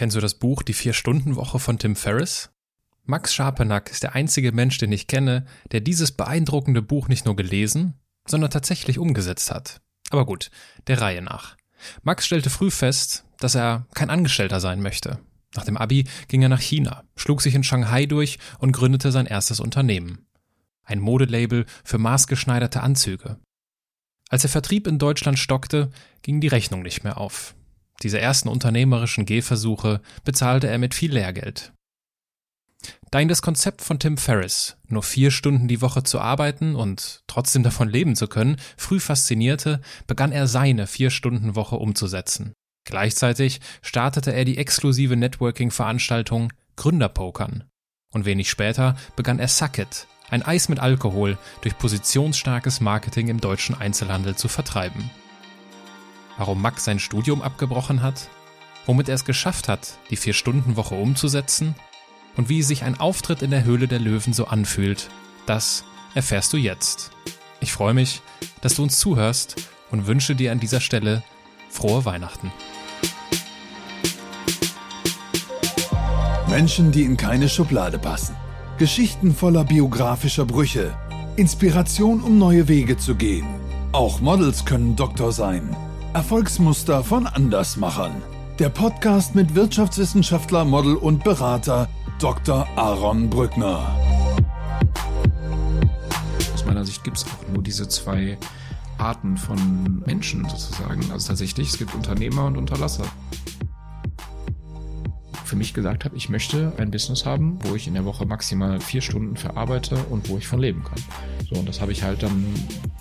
Kennst du das Buch Die Vier-Stunden-Woche von Tim Ferriss? Max Scharpenack ist der einzige Mensch, den ich kenne, der dieses beeindruckende Buch nicht nur gelesen, sondern tatsächlich umgesetzt hat. Aber gut, der Reihe nach. Max stellte früh fest, dass er kein Angestellter sein möchte. Nach dem Abi ging er nach China, schlug sich in Shanghai durch und gründete sein erstes Unternehmen. Ein Modelabel für maßgeschneiderte Anzüge. Als der Vertrieb in Deutschland stockte, ging die Rechnung nicht mehr auf. Diese ersten unternehmerischen Gehversuche bezahlte er mit viel Lehrgeld. Da ihn das Konzept von Tim Ferriss, nur vier Stunden die Woche zu arbeiten und trotzdem davon leben zu können, früh faszinierte, begann er seine Vier-Stunden-Woche umzusetzen. Gleichzeitig startete er die exklusive Networking-Veranstaltung Gründerpokern. Und wenig später begann er Sucket, ein Eis mit Alkohol, durch positionsstarkes Marketing im deutschen Einzelhandel zu vertreiben. Warum Max sein Studium abgebrochen hat? Womit er es geschafft hat, die Vier-Stunden-Woche umzusetzen? Und wie sich ein Auftritt in der Höhle der Löwen so anfühlt, das erfährst du jetzt. Ich freue mich, dass du uns zuhörst und wünsche dir an dieser Stelle frohe Weihnachten. Menschen, die in keine Schublade passen. Geschichten voller biografischer Brüche. Inspiration, um neue Wege zu gehen. Auch Models können Doktor sein. Erfolgsmuster von Andersmachern. Der Podcast mit Wirtschaftswissenschaftler, Model und Berater Dr. Aaron Brückner. Aus meiner Sicht gibt es auch nur diese zwei Arten von Menschen sozusagen. Also tatsächlich, es gibt Unternehmer und Unterlasser. Für mich gesagt habe, ich möchte ein Business haben, wo ich in der Woche maximal vier Stunden verarbeite und wo ich von leben kann. So, und das habe ich halt dann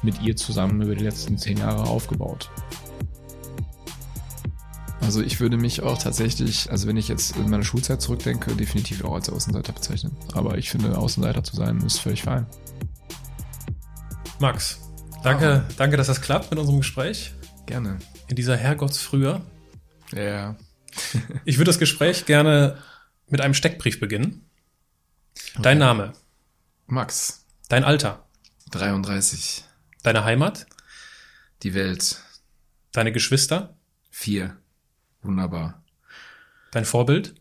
mit ihr zusammen über die letzten zehn Jahre aufgebaut. Also ich würde mich auch tatsächlich, also wenn ich jetzt in meine Schulzeit zurückdenke, definitiv auch als Außenseiter bezeichnen. Aber ich finde, Außenseiter zu sein, ist völlig fein. Max, danke, oh. danke, dass das klappt mit unserem Gespräch. Gerne. In dieser Herrgottsfrühe. Ja. ich würde das Gespräch gerne mit einem Steckbrief beginnen. Okay. Dein Name? Max. Dein Alter? 33. Deine Heimat? Die Welt. Deine Geschwister? Vier. Wunderbar. Dein Vorbild?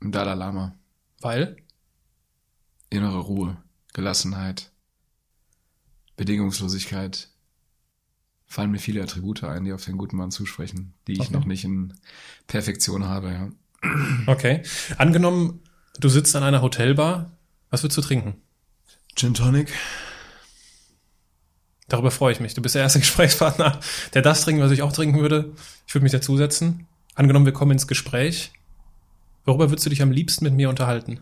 Dalai Lama. Weil? Innere Ruhe, Gelassenheit, Bedingungslosigkeit. Fallen mir viele Attribute ein, die auf den guten Mann zusprechen, die ich okay. noch nicht in Perfektion habe, ja. Okay. Angenommen, du sitzt an einer Hotelbar, was würdest du trinken? Gin Tonic. Darüber freue ich mich. Du bist der erste Gesprächspartner, der das trinken, was ich auch trinken würde. Ich würde mich dazusetzen. Angenommen, wir kommen ins Gespräch. Worüber würdest du dich am liebsten mit mir unterhalten?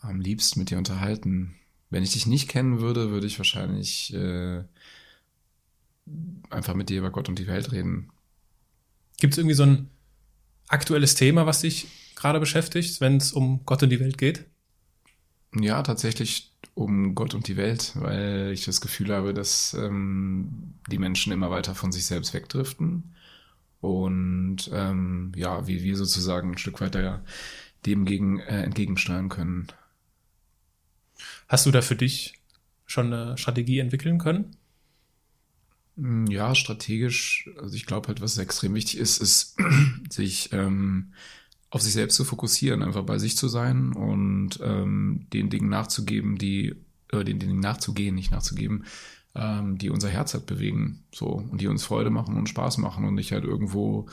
Am liebsten mit dir unterhalten. Wenn ich dich nicht kennen würde, würde ich wahrscheinlich äh, einfach mit dir über Gott und die Welt reden. Gibt es irgendwie so ein aktuelles Thema, was dich gerade beschäftigt, wenn es um Gott und die Welt geht? Ja, tatsächlich um Gott und die Welt, weil ich das Gefühl habe, dass ähm, die Menschen immer weiter von sich selbst wegdriften und ähm, ja, wie wir sozusagen ein Stück weiter dem gegen, äh, entgegensteuern können. Hast du da für dich schon eine Strategie entwickeln können? Mm, ja, strategisch, also ich glaube halt, was extrem wichtig ist, ist sich ähm, auf sich selbst zu fokussieren, einfach bei sich zu sein und ähm, den Dingen nachzugeben, die, äh, den Dingen nachzugehen, nicht nachzugeben, ähm, die unser Herz halt bewegen, so und die uns Freude machen und Spaß machen und nicht halt irgendwo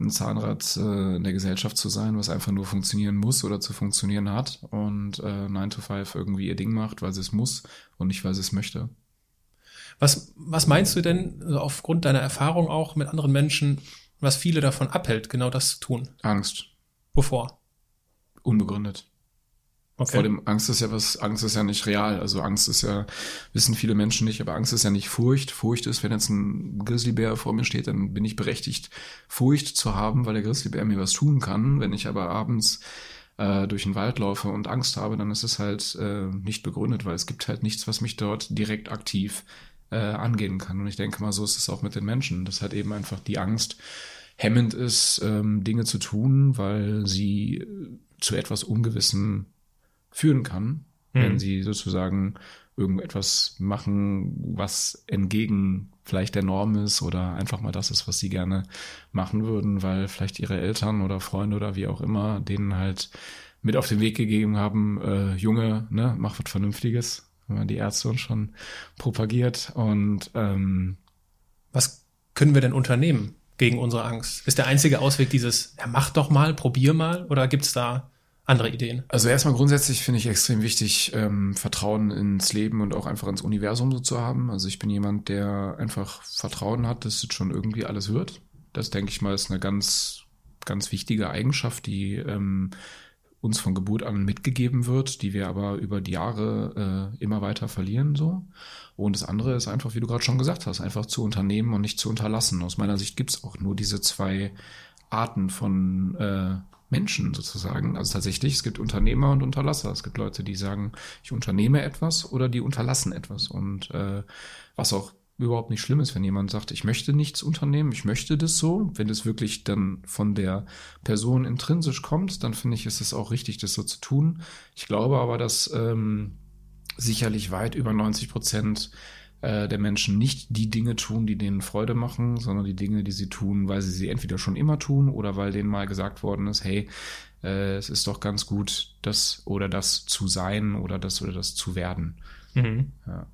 ein Zahnrad äh, in der Gesellschaft zu sein, was einfach nur funktionieren muss oder zu funktionieren hat und äh, 9 to 5 irgendwie ihr Ding macht, weil sie es muss und nicht, weil sie es möchte. Was, was meinst du denn also aufgrund deiner Erfahrung auch mit anderen Menschen, was viele davon abhält, genau das zu tun? Angst. Wovor? Unbegründet. Okay. Vor dem Angst ist ja was, Angst ist ja nicht real. Also Angst ist ja, wissen viele Menschen nicht, aber Angst ist ja nicht Furcht. Furcht ist, wenn jetzt ein Grizzlybär vor mir steht, dann bin ich berechtigt, Furcht zu haben, weil der Grizzlybär mir was tun kann. Wenn ich aber abends äh, durch den Wald laufe und Angst habe, dann ist es halt äh, nicht begründet, weil es gibt halt nichts, was mich dort direkt aktiv äh, angehen kann. Und ich denke mal, so ist es auch mit den Menschen. Das hat eben einfach die Angst, hemmend ist, ähm, Dinge zu tun, weil sie zu etwas Ungewissem führen kann, mhm. wenn sie sozusagen irgendetwas machen, was entgegen vielleicht der Norm ist oder einfach mal das ist, was sie gerne machen würden, weil vielleicht ihre Eltern oder Freunde oder wie auch immer denen halt mit auf den Weg gegeben haben, äh, Junge, ne, mach was Vernünftiges, haben die Ärzte uns schon propagiert und ähm, was können wir denn unternehmen gegen unsere Angst? Ist der einzige Ausweg dieses, ja, mach doch mal, probier mal oder gibt's da andere Ideen? Also erstmal grundsätzlich finde ich extrem wichtig, ähm, Vertrauen ins Leben und auch einfach ins Universum so zu haben. Also ich bin jemand, der einfach Vertrauen hat, dass es schon irgendwie alles wird. Das denke ich mal ist eine ganz, ganz wichtige Eigenschaft, die ähm, uns von Geburt an mitgegeben wird, die wir aber über die Jahre äh, immer weiter verlieren so. Und das andere ist einfach, wie du gerade schon gesagt hast, einfach zu unternehmen und nicht zu unterlassen. Aus meiner Sicht gibt's auch nur diese zwei Arten von äh, Menschen sozusagen. Also tatsächlich, es gibt Unternehmer und Unterlasser. Es gibt Leute, die sagen, ich unternehme etwas oder die unterlassen etwas. Und äh, was auch überhaupt nicht schlimm ist, wenn jemand sagt, ich möchte nichts unternehmen, ich möchte das so. Wenn es wirklich dann von der Person intrinsisch kommt, dann finde ich, ist es auch richtig, das so zu tun. Ich glaube aber, dass ähm, sicherlich weit über 90 Prozent äh, der Menschen nicht die Dinge tun, die denen Freude machen, sondern die Dinge, die sie tun, weil sie sie entweder schon immer tun oder weil denen mal gesagt worden ist, hey, äh, es ist doch ganz gut, das oder das zu sein oder das oder das zu werden. Mhm. Ja.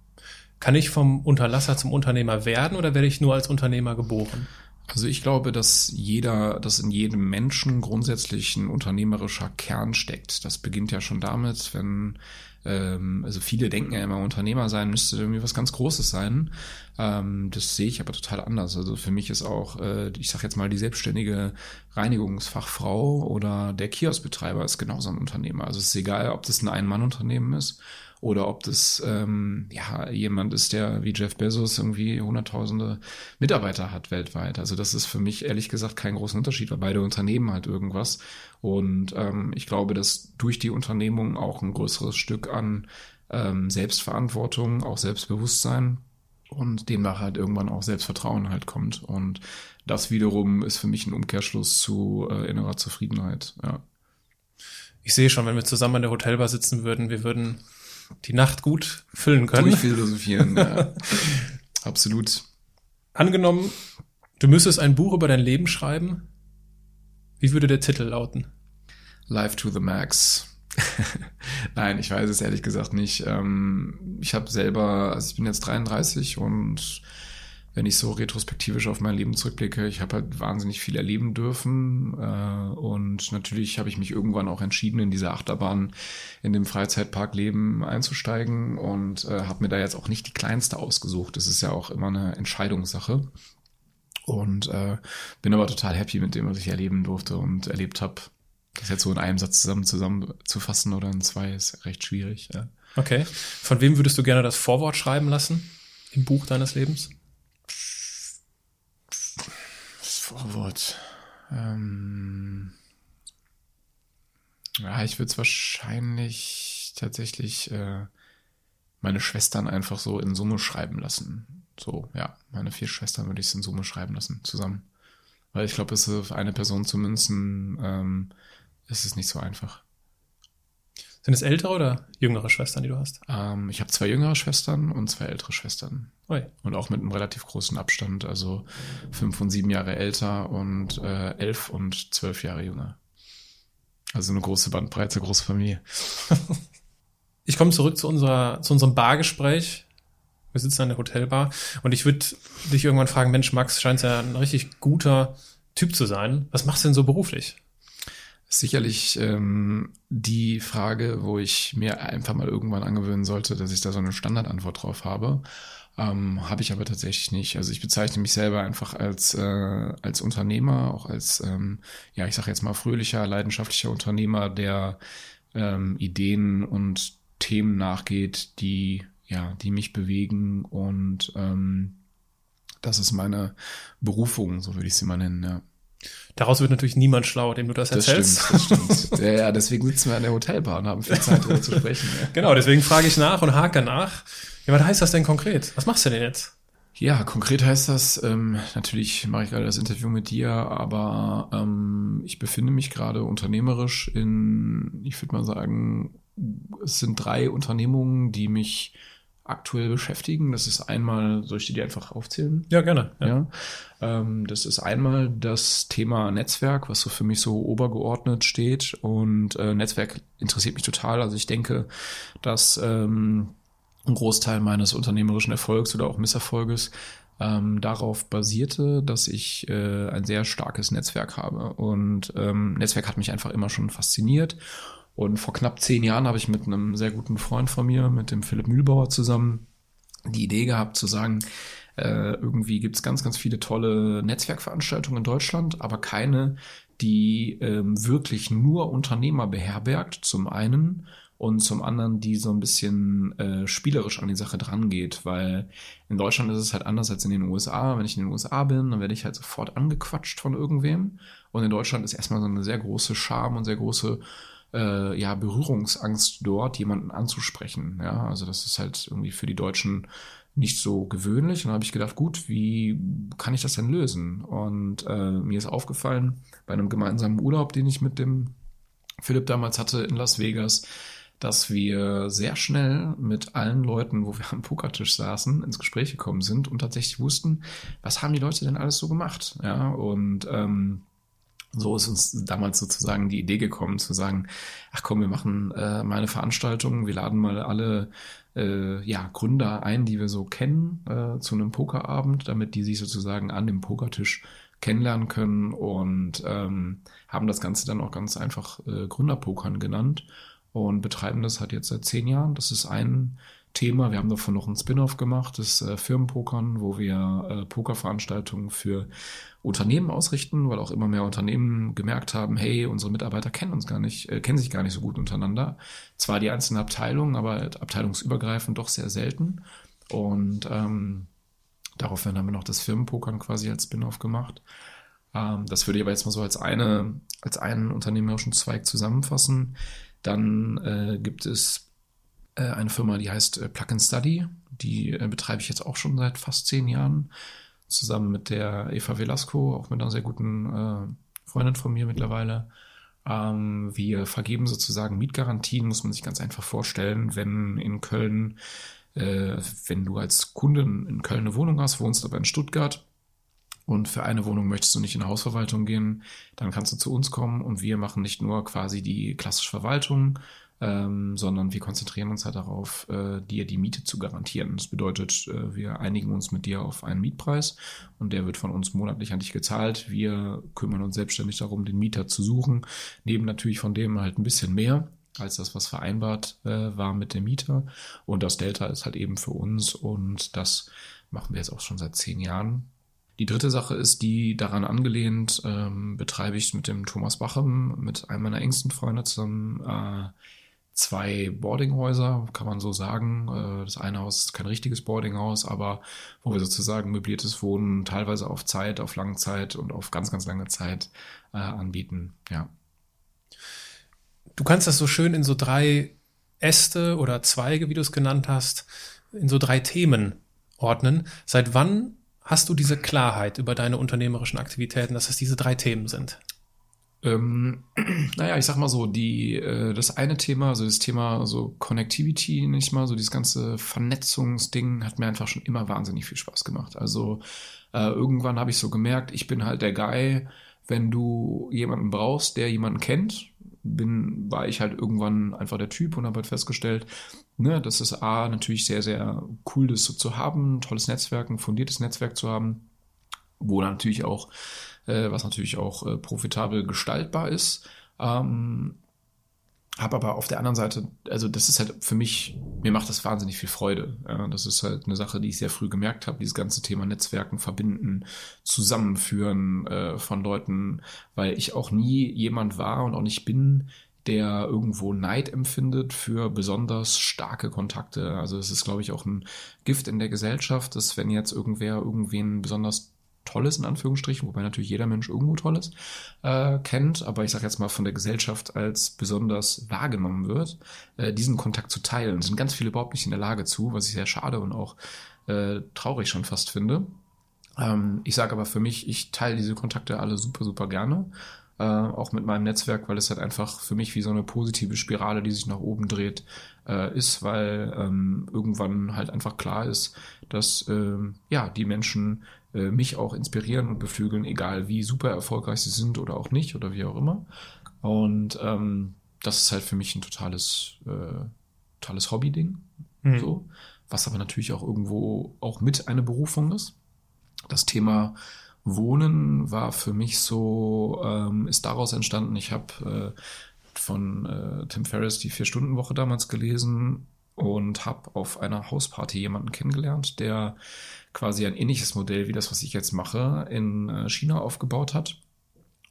Kann ich vom Unterlasser zum Unternehmer werden oder werde ich nur als Unternehmer geboren? Also ich glaube, dass jeder, dass in jedem Menschen grundsätzlich ein unternehmerischer Kern steckt. Das beginnt ja schon damit, wenn ähm, also viele denken ja immer, Unternehmer sein müsste irgendwie was ganz Großes sein. Ähm, das sehe ich aber total anders. Also für mich ist auch, äh, ich sage jetzt mal, die selbstständige Reinigungsfachfrau oder der Kioskbetreiber ist genauso ein Unternehmer. Also es ist egal, ob das ein Ein-Mann-Unternehmen ist oder ob das ähm, ja jemand ist, der wie Jeff Bezos irgendwie hunderttausende Mitarbeiter hat weltweit. Also das ist für mich ehrlich gesagt kein großer Unterschied, weil beide Unternehmen halt irgendwas. Und ähm, ich glaube, dass durch die Unternehmung auch ein größeres Stück an ähm, Selbstverantwortung, auch Selbstbewusstsein und demnach halt irgendwann auch Selbstvertrauen halt kommt. Und das wiederum ist für mich ein Umkehrschluss zu äh, innerer Zufriedenheit. Ja. Ich sehe schon, wenn wir zusammen in der Hotelbar sitzen würden, wir würden die Nacht gut füllen können. Durchphilosophieren, ja. Absolut. Angenommen, du müsstest ein Buch über dein Leben schreiben. Wie würde der Titel lauten? Life to the Max. Nein, ich weiß es ehrlich gesagt nicht. Ähm, ich habe selber, also ich bin jetzt 33 und wenn ich so retrospektivisch auf mein Leben zurückblicke, ich habe halt wahnsinnig viel erleben dürfen äh, und natürlich habe ich mich irgendwann auch entschieden, in diese Achterbahn in dem Freizeitparkleben einzusteigen und äh, habe mir da jetzt auch nicht die kleinste ausgesucht. Das ist ja auch immer eine Entscheidungssache und äh, bin aber total happy mit dem, was ich erleben durfte und erlebt habe. Das jetzt so in einem Satz zusammen zusammenzufassen oder in zwei ist recht schwierig. Ja. Okay. Von wem würdest du gerne das Vorwort schreiben lassen im Buch deines Lebens? Vorwort. Ähm, ja, ich würde es wahrscheinlich tatsächlich äh, meine Schwestern einfach so in Summe schreiben lassen. So, ja, meine vier Schwestern würde ich es in Summe schreiben lassen, zusammen. Weil ich glaube, es ist für eine Person zu münzen, ähm, ist es nicht so einfach. Sind es ältere oder jüngere Schwestern, die du hast? Ähm, ich habe zwei jüngere Schwestern und zwei ältere Schwestern. Oi. Und auch mit einem relativ großen Abstand, also fünf und sieben Jahre älter und äh, elf und zwölf Jahre jünger. Also eine große Bandbreite, große Familie. ich komme zurück zu, unserer, zu unserem Bargespräch. Wir sitzen an der Hotelbar und ich würde dich irgendwann fragen, Mensch, Max, scheint ja ein richtig guter Typ zu sein. Was machst du denn so beruflich? Sicherlich ähm, die Frage, wo ich mir einfach mal irgendwann angewöhnen sollte, dass ich da so eine Standardantwort drauf habe. Ähm, habe ich aber tatsächlich nicht. Also ich bezeichne mich selber einfach als, äh, als Unternehmer, auch als, ähm, ja, ich sage jetzt mal fröhlicher, leidenschaftlicher Unternehmer, der ähm, Ideen und Themen nachgeht, die, ja, die mich bewegen und ähm, das ist meine Berufung, so würde ich sie mal nennen, ja. Daraus wird natürlich niemand schlau, dem du das, das erzählst. Stimmt, das stimmt. ja, ja, deswegen sitzen wir an der Hotelbar und haben viel Zeit darüber zu sprechen. Ja. Genau, deswegen frage ich nach und hake nach. Ja, was heißt das denn konkret? Was machst du denn jetzt? Ja, konkret heißt das, ähm, natürlich mache ich gerade das Interview mit dir, aber ähm, ich befinde mich gerade unternehmerisch in, ich würde mal sagen, es sind drei Unternehmungen, die mich aktuell beschäftigen. Das ist einmal, soll ich dir die einfach aufzählen? Ja, gerne. Ja. ja. Ähm, das ist einmal das Thema Netzwerk, was so für mich so obergeordnet steht. Und äh, Netzwerk interessiert mich total. Also ich denke, dass ähm, ein Großteil meines unternehmerischen Erfolgs oder auch Misserfolges ähm, darauf basierte, dass ich äh, ein sehr starkes Netzwerk habe. Und ähm, Netzwerk hat mich einfach immer schon fasziniert. Und vor knapp zehn Jahren habe ich mit einem sehr guten Freund von mir, mit dem Philipp Mühlbauer zusammen, die Idee gehabt zu sagen, äh, irgendwie gibt's ganz, ganz viele tolle Netzwerkveranstaltungen in Deutschland, aber keine, die ähm, wirklich nur Unternehmer beherbergt, zum einen und zum anderen, die so ein bisschen äh, spielerisch an die Sache dran geht, weil in Deutschland ist es halt anders als in den USA. Wenn ich in den USA bin, dann werde ich halt sofort angequatscht von irgendwem und in Deutschland ist erstmal so eine sehr große Scham und sehr große äh, ja, Berührungsangst dort, jemanden anzusprechen. Ja, also das ist halt irgendwie für die Deutschen nicht so gewöhnlich. Und dann habe ich gedacht, gut, wie kann ich das denn lösen? Und äh, mir ist aufgefallen, bei einem gemeinsamen Urlaub, den ich mit dem Philipp damals hatte in Las Vegas, dass wir sehr schnell mit allen Leuten, wo wir am Pokertisch saßen, ins Gespräch gekommen sind und tatsächlich wussten, was haben die Leute denn alles so gemacht? Ja, und ähm, so ist uns damals sozusagen die Idee gekommen, zu sagen, ach komm, wir machen äh, mal eine Veranstaltung, wir laden mal alle äh, ja, Gründer ein, die wir so kennen, äh, zu einem Pokerabend, damit die sich sozusagen an dem Pokertisch kennenlernen können und ähm, haben das Ganze dann auch ganz einfach äh, Gründerpokern genannt und betreiben das halt jetzt seit zehn Jahren. Das ist ein Thema. Wir haben davon noch einen Spin-off gemacht, das äh, Firmenpokern, wo wir äh, Pokerveranstaltungen für Unternehmen ausrichten, weil auch immer mehr Unternehmen gemerkt haben, hey, unsere Mitarbeiter kennen uns gar nicht, äh, kennen sich gar nicht so gut untereinander. Zwar die einzelnen Abteilungen, aber abteilungsübergreifend doch sehr selten. Und ähm, daraufhin haben wir noch das Firmenpokern quasi als Spin-off gemacht. Ähm, das würde ich aber jetzt mal so als eine, als einen unternehmerischen Zweig zusammenfassen. Dann äh, gibt es eine Firma, die heißt äh, Plug and Study. Die äh, betreibe ich jetzt auch schon seit fast zehn Jahren. Zusammen mit der Eva Velasco, auch mit einer sehr guten äh, Freundin von mir mittlerweile. Ähm, wir vergeben sozusagen Mietgarantien, muss man sich ganz einfach vorstellen, wenn in Köln, äh, wenn du als Kunde in Köln eine Wohnung hast, wohnst aber in Stuttgart, und für eine Wohnung möchtest du nicht in Hausverwaltung gehen, dann kannst du zu uns kommen und wir machen nicht nur quasi die klassische Verwaltung, ähm, sondern wir konzentrieren uns halt darauf, äh, dir die Miete zu garantieren. Das bedeutet, äh, wir einigen uns mit dir auf einen Mietpreis und der wird von uns monatlich an dich gezahlt. Wir kümmern uns selbstständig darum, den Mieter zu suchen, nehmen natürlich von dem halt ein bisschen mehr als das, was vereinbart äh, war mit dem Mieter. Und das Delta ist halt eben für uns und das machen wir jetzt auch schon seit zehn Jahren. Die dritte Sache ist, die daran angelehnt, ähm, betreibe ich mit dem Thomas Bachem, mit einem meiner engsten Freunde zusammen, äh, zwei Boardinghäuser, kann man so sagen. Äh, das eine Haus ist kein richtiges Boardinghaus, aber wo wir sozusagen möbliertes Wohnen teilweise auf Zeit, auf lange Zeit und auf ganz, ganz lange Zeit äh, anbieten. Ja. Du kannst das so schön in so drei Äste oder Zweige, wie du es genannt hast, in so drei Themen ordnen. Seit wann hast du diese Klarheit über deine unternehmerischen Aktivitäten, dass es diese drei Themen sind? Ähm, naja, ich sag mal so, die, äh, das eine Thema, also das Thema so Connectivity, nicht mal, so dieses ganze Vernetzungsding hat mir einfach schon immer wahnsinnig viel Spaß gemacht. Also äh, irgendwann habe ich so gemerkt, ich bin halt der Guy, wenn du jemanden brauchst, der jemanden kennt, bin, war ich halt irgendwann einfach der Typ und habe halt festgestellt, ne, das ist A, natürlich sehr, sehr cool, das so zu haben, tolles Netzwerk, ein fundiertes Netzwerk zu haben, wo natürlich auch, äh, was natürlich auch äh, profitabel gestaltbar ist. Ähm, habe aber auf der anderen Seite, also das ist halt für mich, mir macht das wahnsinnig viel Freude. Das ist halt eine Sache, die ich sehr früh gemerkt habe, dieses ganze Thema Netzwerken, Verbinden, Zusammenführen äh, von Leuten, weil ich auch nie jemand war und auch nicht bin, der irgendwo Neid empfindet für besonders starke Kontakte. Also es ist, glaube ich, auch ein Gift in der Gesellschaft, dass wenn jetzt irgendwer irgendwen besonders Tolles in Anführungsstrichen, wobei natürlich jeder Mensch irgendwo Tolles äh, kennt, aber ich sage jetzt mal von der Gesellschaft als besonders wahrgenommen wird, äh, diesen Kontakt zu teilen, sind ganz viele überhaupt nicht in der Lage zu, was ich sehr schade und auch äh, traurig schon fast finde. Ähm, ich sage aber für mich, ich teile diese Kontakte alle super, super gerne äh, auch mit meinem Netzwerk, weil es halt einfach für mich wie so eine positive Spirale, die sich nach oben dreht, äh, ist, weil ähm, irgendwann halt einfach klar ist, dass ähm, ja die Menschen äh, mich auch inspirieren und beflügeln, egal wie super erfolgreich sie sind oder auch nicht oder wie auch immer. Und ähm, das ist halt für mich ein totales, äh, totales Hobby-Ding. Mhm. So. Was aber natürlich auch irgendwo auch mit eine Berufung ist. Das Thema Wohnen war für mich so, ähm, ist daraus entstanden. Ich habe äh, von äh, Tim Ferriss die Vier-Stunden-Woche damals gelesen und habe auf einer Hausparty jemanden kennengelernt, der quasi ein ähnliches Modell wie das, was ich jetzt mache, in äh, China aufgebaut hat.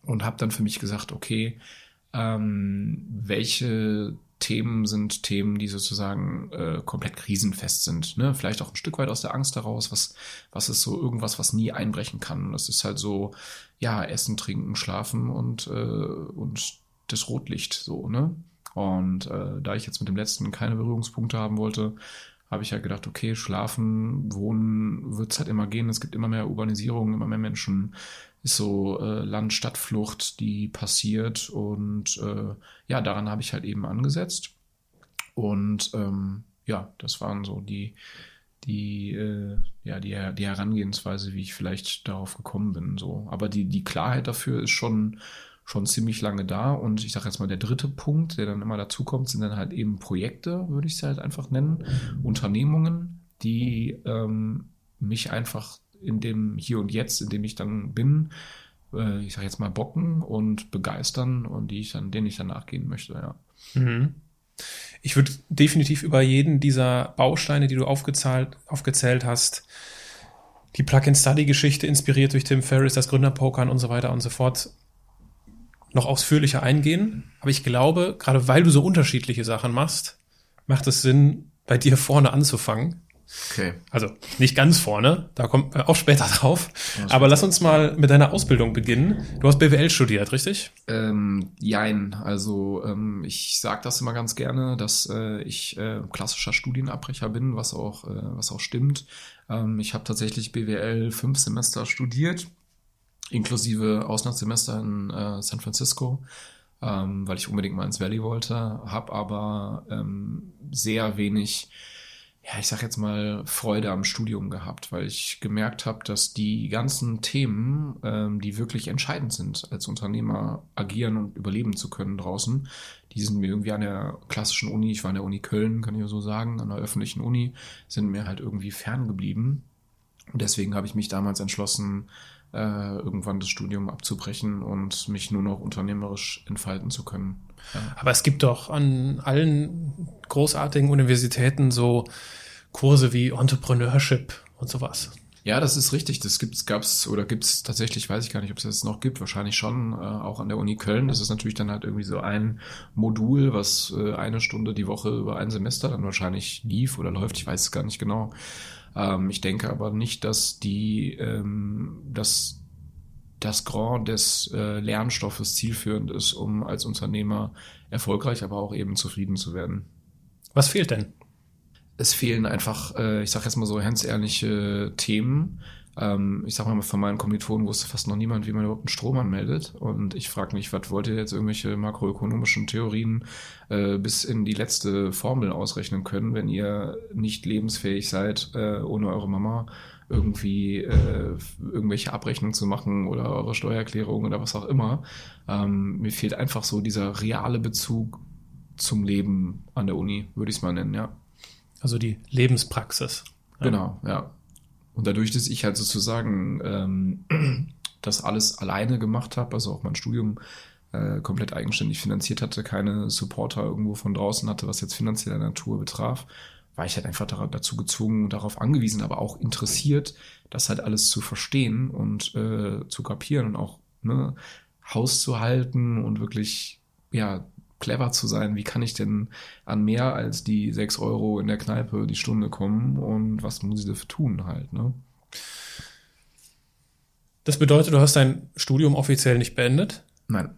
Und habe dann für mich gesagt, okay, ähm, welche Themen sind Themen, die sozusagen äh, komplett krisenfest sind. Ne? Vielleicht auch ein Stück weit aus der Angst heraus, was, was ist so irgendwas, was nie einbrechen kann. Das ist halt so, ja, Essen, Trinken, Schlafen und, äh, und das Rotlicht so, ne? Und äh, da ich jetzt mit dem letzten keine Berührungspunkte haben wollte, habe ich ja halt gedacht, okay, schlafen, wohnen wird es halt immer gehen. Es gibt immer mehr Urbanisierung, immer mehr Menschen ist so äh, Land-Stadt-Flucht, die passiert. Und äh, ja, daran habe ich halt eben angesetzt. Und ähm, ja, das waren so die, die, äh, ja, die, die Herangehensweise, wie ich vielleicht darauf gekommen bin. So. Aber die, die Klarheit dafür ist schon, schon ziemlich lange da. Und ich sage jetzt mal, der dritte Punkt, der dann immer dazu kommt, sind dann halt eben Projekte, würde ich es halt einfach nennen, Unternehmungen, die ähm, mich einfach in dem Hier und Jetzt, in dem ich dann bin, äh, ich sage jetzt mal bocken und begeistern und die ich dann, denen ich dann nachgehen möchte, ja. Mhm. Ich würde definitiv über jeden dieser Bausteine, die du aufgezahlt, aufgezählt hast, die Plug-and-Study-Geschichte inspiriert durch Tim Ferriss, das Gründerpokern und so weiter und so fort, noch ausführlicher eingehen. Aber ich glaube, gerade weil du so unterschiedliche Sachen machst, macht es Sinn, bei dir vorne anzufangen Okay. Also nicht ganz vorne, da kommt äh, auch später drauf. Aber lass uns mal mit deiner Ausbildung beginnen. Du hast BWL studiert, richtig? Ähm, jein. Also ähm, ich sage das immer ganz gerne, dass äh, ich äh, klassischer Studienabbrecher bin, was auch, äh, was auch stimmt. Ähm, ich habe tatsächlich BWL fünf Semester studiert, inklusive Auslandssemester in äh, San Francisco. Ähm, weil ich unbedingt mal ins Valley wollte, habe aber ähm, sehr wenig ja, ich sag jetzt mal, Freude am Studium gehabt, weil ich gemerkt habe, dass die ganzen Themen, ähm, die wirklich entscheidend sind, als Unternehmer agieren und überleben zu können draußen, die sind mir irgendwie an der klassischen Uni, ich war an der Uni Köln, kann ich so sagen, an der öffentlichen Uni, sind mir halt irgendwie ferngeblieben. Und deswegen habe ich mich damals entschlossen, äh, irgendwann das Studium abzubrechen und mich nur noch unternehmerisch entfalten zu können. Ja. Aber es gibt doch an allen großartigen Universitäten so Kurse wie Entrepreneurship und sowas. Ja, das ist richtig. Das gibt's, gab's oder gibt's tatsächlich, weiß ich gar nicht, ob es das noch gibt. Wahrscheinlich schon, äh, auch an der Uni Köln. Das ist natürlich dann halt irgendwie so ein Modul, was äh, eine Stunde die Woche über ein Semester dann wahrscheinlich lief oder läuft. Ich weiß es gar nicht genau. Ähm, ich denke aber nicht, dass die, ähm, dass das Grand des äh, Lernstoffes zielführend ist, um als Unternehmer erfolgreich, aber auch eben zufrieden zu werden. Was fehlt denn? Es fehlen einfach, äh, ich sage jetzt mal so hemdsehrliche Themen. Ähm, ich sage mal, von meinen Kommilitonen wusste fast noch niemand, wie man überhaupt einen Strom anmeldet. Und ich frage mich, was wollt ihr jetzt irgendwelche makroökonomischen Theorien äh, bis in die letzte Formel ausrechnen können, wenn ihr nicht lebensfähig seid äh, ohne eure Mama irgendwie äh, irgendwelche Abrechnungen zu machen oder eure Steuererklärung oder was auch immer. Ähm, mir fehlt einfach so dieser reale Bezug zum Leben an der Uni, würde ich es mal nennen, ja. Also die Lebenspraxis. Genau, ja. Und dadurch, dass ich halt sozusagen ähm, das alles alleine gemacht habe, also auch mein Studium äh, komplett eigenständig finanziert hatte, keine Supporter irgendwo von draußen hatte, was jetzt finanzielle Natur betraf, war ich halt einfach dazu gezwungen, darauf angewiesen, aber auch interessiert, das halt alles zu verstehen und äh, zu kapieren und auch ne, Haus zu halten und wirklich ja clever zu sein. Wie kann ich denn an mehr als die sechs Euro in der Kneipe die Stunde kommen und was muss ich dafür tun halt, ne? Das bedeutet, du hast dein Studium offiziell nicht beendet? Nein.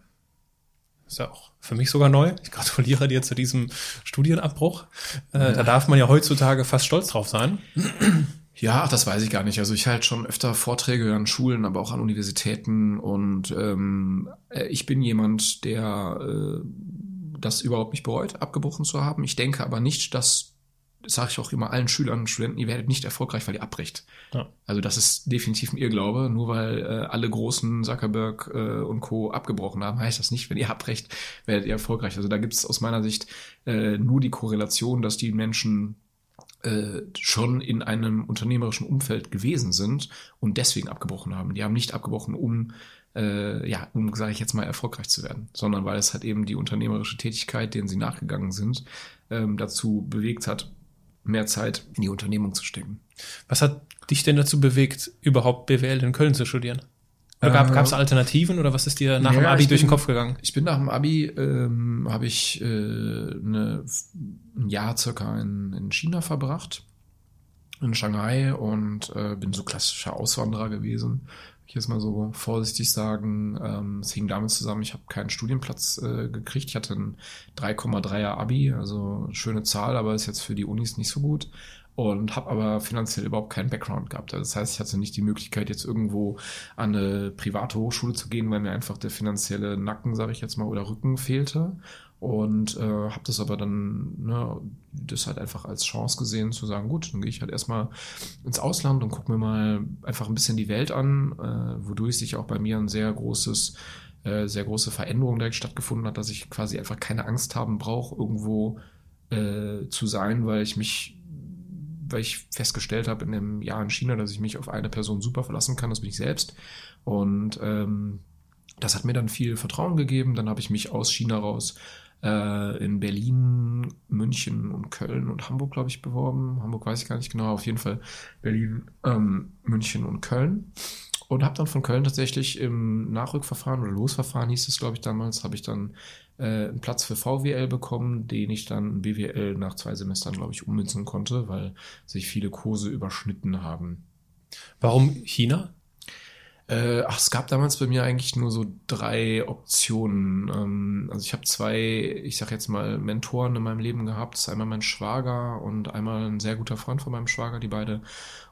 Ist ja auch für mich sogar neu. Ich gratuliere dir zu diesem Studienabbruch. Äh, ja. Da darf man ja heutzutage fast stolz drauf sein. Ja, das weiß ich gar nicht. Also ich halte schon öfter Vorträge an Schulen, aber auch an Universitäten und ähm, äh, ich bin jemand, der äh, das überhaupt nicht bereut, abgebrochen zu haben. Ich denke aber nicht, dass, das sage ich auch immer allen Schülern und Studenten, ihr werdet nicht erfolgreich, weil ihr abbricht. Ja. Also das ist definitiv ein Irrglaube. Nur weil äh, alle großen Zuckerberg äh, und Co. abgebrochen haben, heißt das nicht, wenn ihr abbrecht, werdet ihr erfolgreich. Also da gibt es aus meiner Sicht äh, nur die Korrelation, dass die Menschen äh, schon in einem unternehmerischen Umfeld gewesen sind und deswegen abgebrochen haben. Die haben nicht abgebrochen, um äh, ja, um, sage ich jetzt mal, erfolgreich zu werden, sondern weil es halt eben die unternehmerische Tätigkeit, denen sie nachgegangen sind, ähm, dazu bewegt hat, mehr Zeit in die Unternehmung zu stecken. Was hat dich denn dazu bewegt, überhaupt BWL in Köln zu studieren? Oder gab es äh, Alternativen oder was ist dir nach ja, dem Abi durch bin, den Kopf gegangen? Ich bin nach dem Abi, ähm, habe ich äh, eine, ein Jahr circa in, in China verbracht, in Shanghai und äh, bin so klassischer Auswanderer gewesen. Ich jetzt mal so vorsichtig sagen, ähm, es hing damit zusammen, ich habe keinen Studienplatz äh, gekriegt. Ich hatte ein 3,3er Abi, also schöne Zahl, aber ist jetzt für die Unis nicht so gut und habe aber finanziell überhaupt keinen Background gehabt. Also das heißt, ich hatte nicht die Möglichkeit, jetzt irgendwo an eine private Hochschule zu gehen, weil mir einfach der finanzielle Nacken, sage ich jetzt mal, oder Rücken fehlte. Und äh, habe das aber dann, ne, das halt einfach als Chance gesehen, zu sagen, gut, dann gehe ich halt erstmal ins Ausland und gucke mir mal einfach ein bisschen die Welt an, äh, wodurch sich auch bei mir ein sehr großes äh, sehr große Veränderung direkt stattgefunden hat, dass ich quasi einfach keine Angst haben brauche, irgendwo äh, zu sein, weil ich mich weil ich festgestellt habe in dem Jahr in China, dass ich mich auf eine Person super verlassen kann, das bin ich selbst. Und ähm, das hat mir dann viel Vertrauen gegeben. Dann habe ich mich aus China raus äh, in Berlin, München und Köln und Hamburg, glaube ich, beworben. Hamburg weiß ich gar nicht genau, auf jeden Fall Berlin, ähm, München und Köln. Und habe dann von Köln tatsächlich im Nachrückverfahren oder Losverfahren hieß es, glaube ich, damals, habe ich dann äh, einen Platz für VWL bekommen, den ich dann BWL nach zwei Semestern, glaube ich, ummünzen konnte, weil sich viele Kurse überschnitten haben. Warum China? Äh, ach, es gab damals bei mir eigentlich nur so drei Optionen. Ähm, also ich habe zwei, ich sag jetzt mal, Mentoren in meinem Leben gehabt. Das ist einmal mein Schwager und einmal ein sehr guter Freund von meinem Schwager, die beide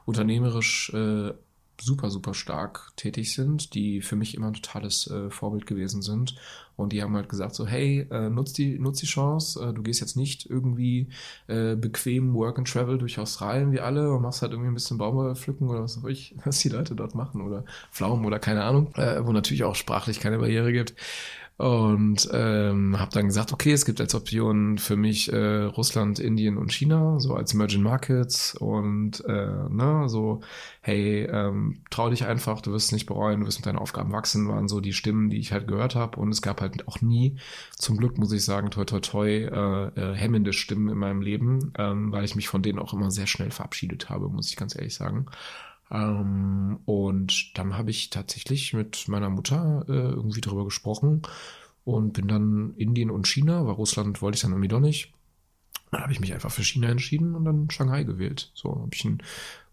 unternehmerisch äh, super, super stark tätig sind, die für mich immer ein totales äh, Vorbild gewesen sind. Und die haben halt gesagt so, hey, äh, nutz die, nutz die Chance, äh, du gehst jetzt nicht irgendwie äh, bequem Work and Travel durch Australien wie alle und machst halt irgendwie ein bisschen Baumwolle pflücken oder was auch ich, was die Leute dort machen oder Pflaumen oder keine Ahnung, äh, wo natürlich auch sprachlich keine Barriere gibt. Und ähm, habe dann gesagt, okay, es gibt als Option für mich äh, Russland, Indien und China, so als Emerging Markets. Und äh, ne, so, hey, ähm, trau dich einfach, du wirst es nicht bereuen, du wirst mit deinen Aufgaben wachsen, waren so die Stimmen, die ich halt gehört habe. Und es gab halt auch nie, zum Glück muss ich sagen, toi toi toi, äh, äh, hemmende Stimmen in meinem Leben, ähm, weil ich mich von denen auch immer sehr schnell verabschiedet habe, muss ich ganz ehrlich sagen. Ähm, und dann habe ich tatsächlich mit meiner Mutter äh, irgendwie darüber gesprochen und bin dann Indien und China, weil Russland wollte ich dann irgendwie doch nicht. Dann habe ich mich einfach für China entschieden und dann Shanghai gewählt. So habe ich einen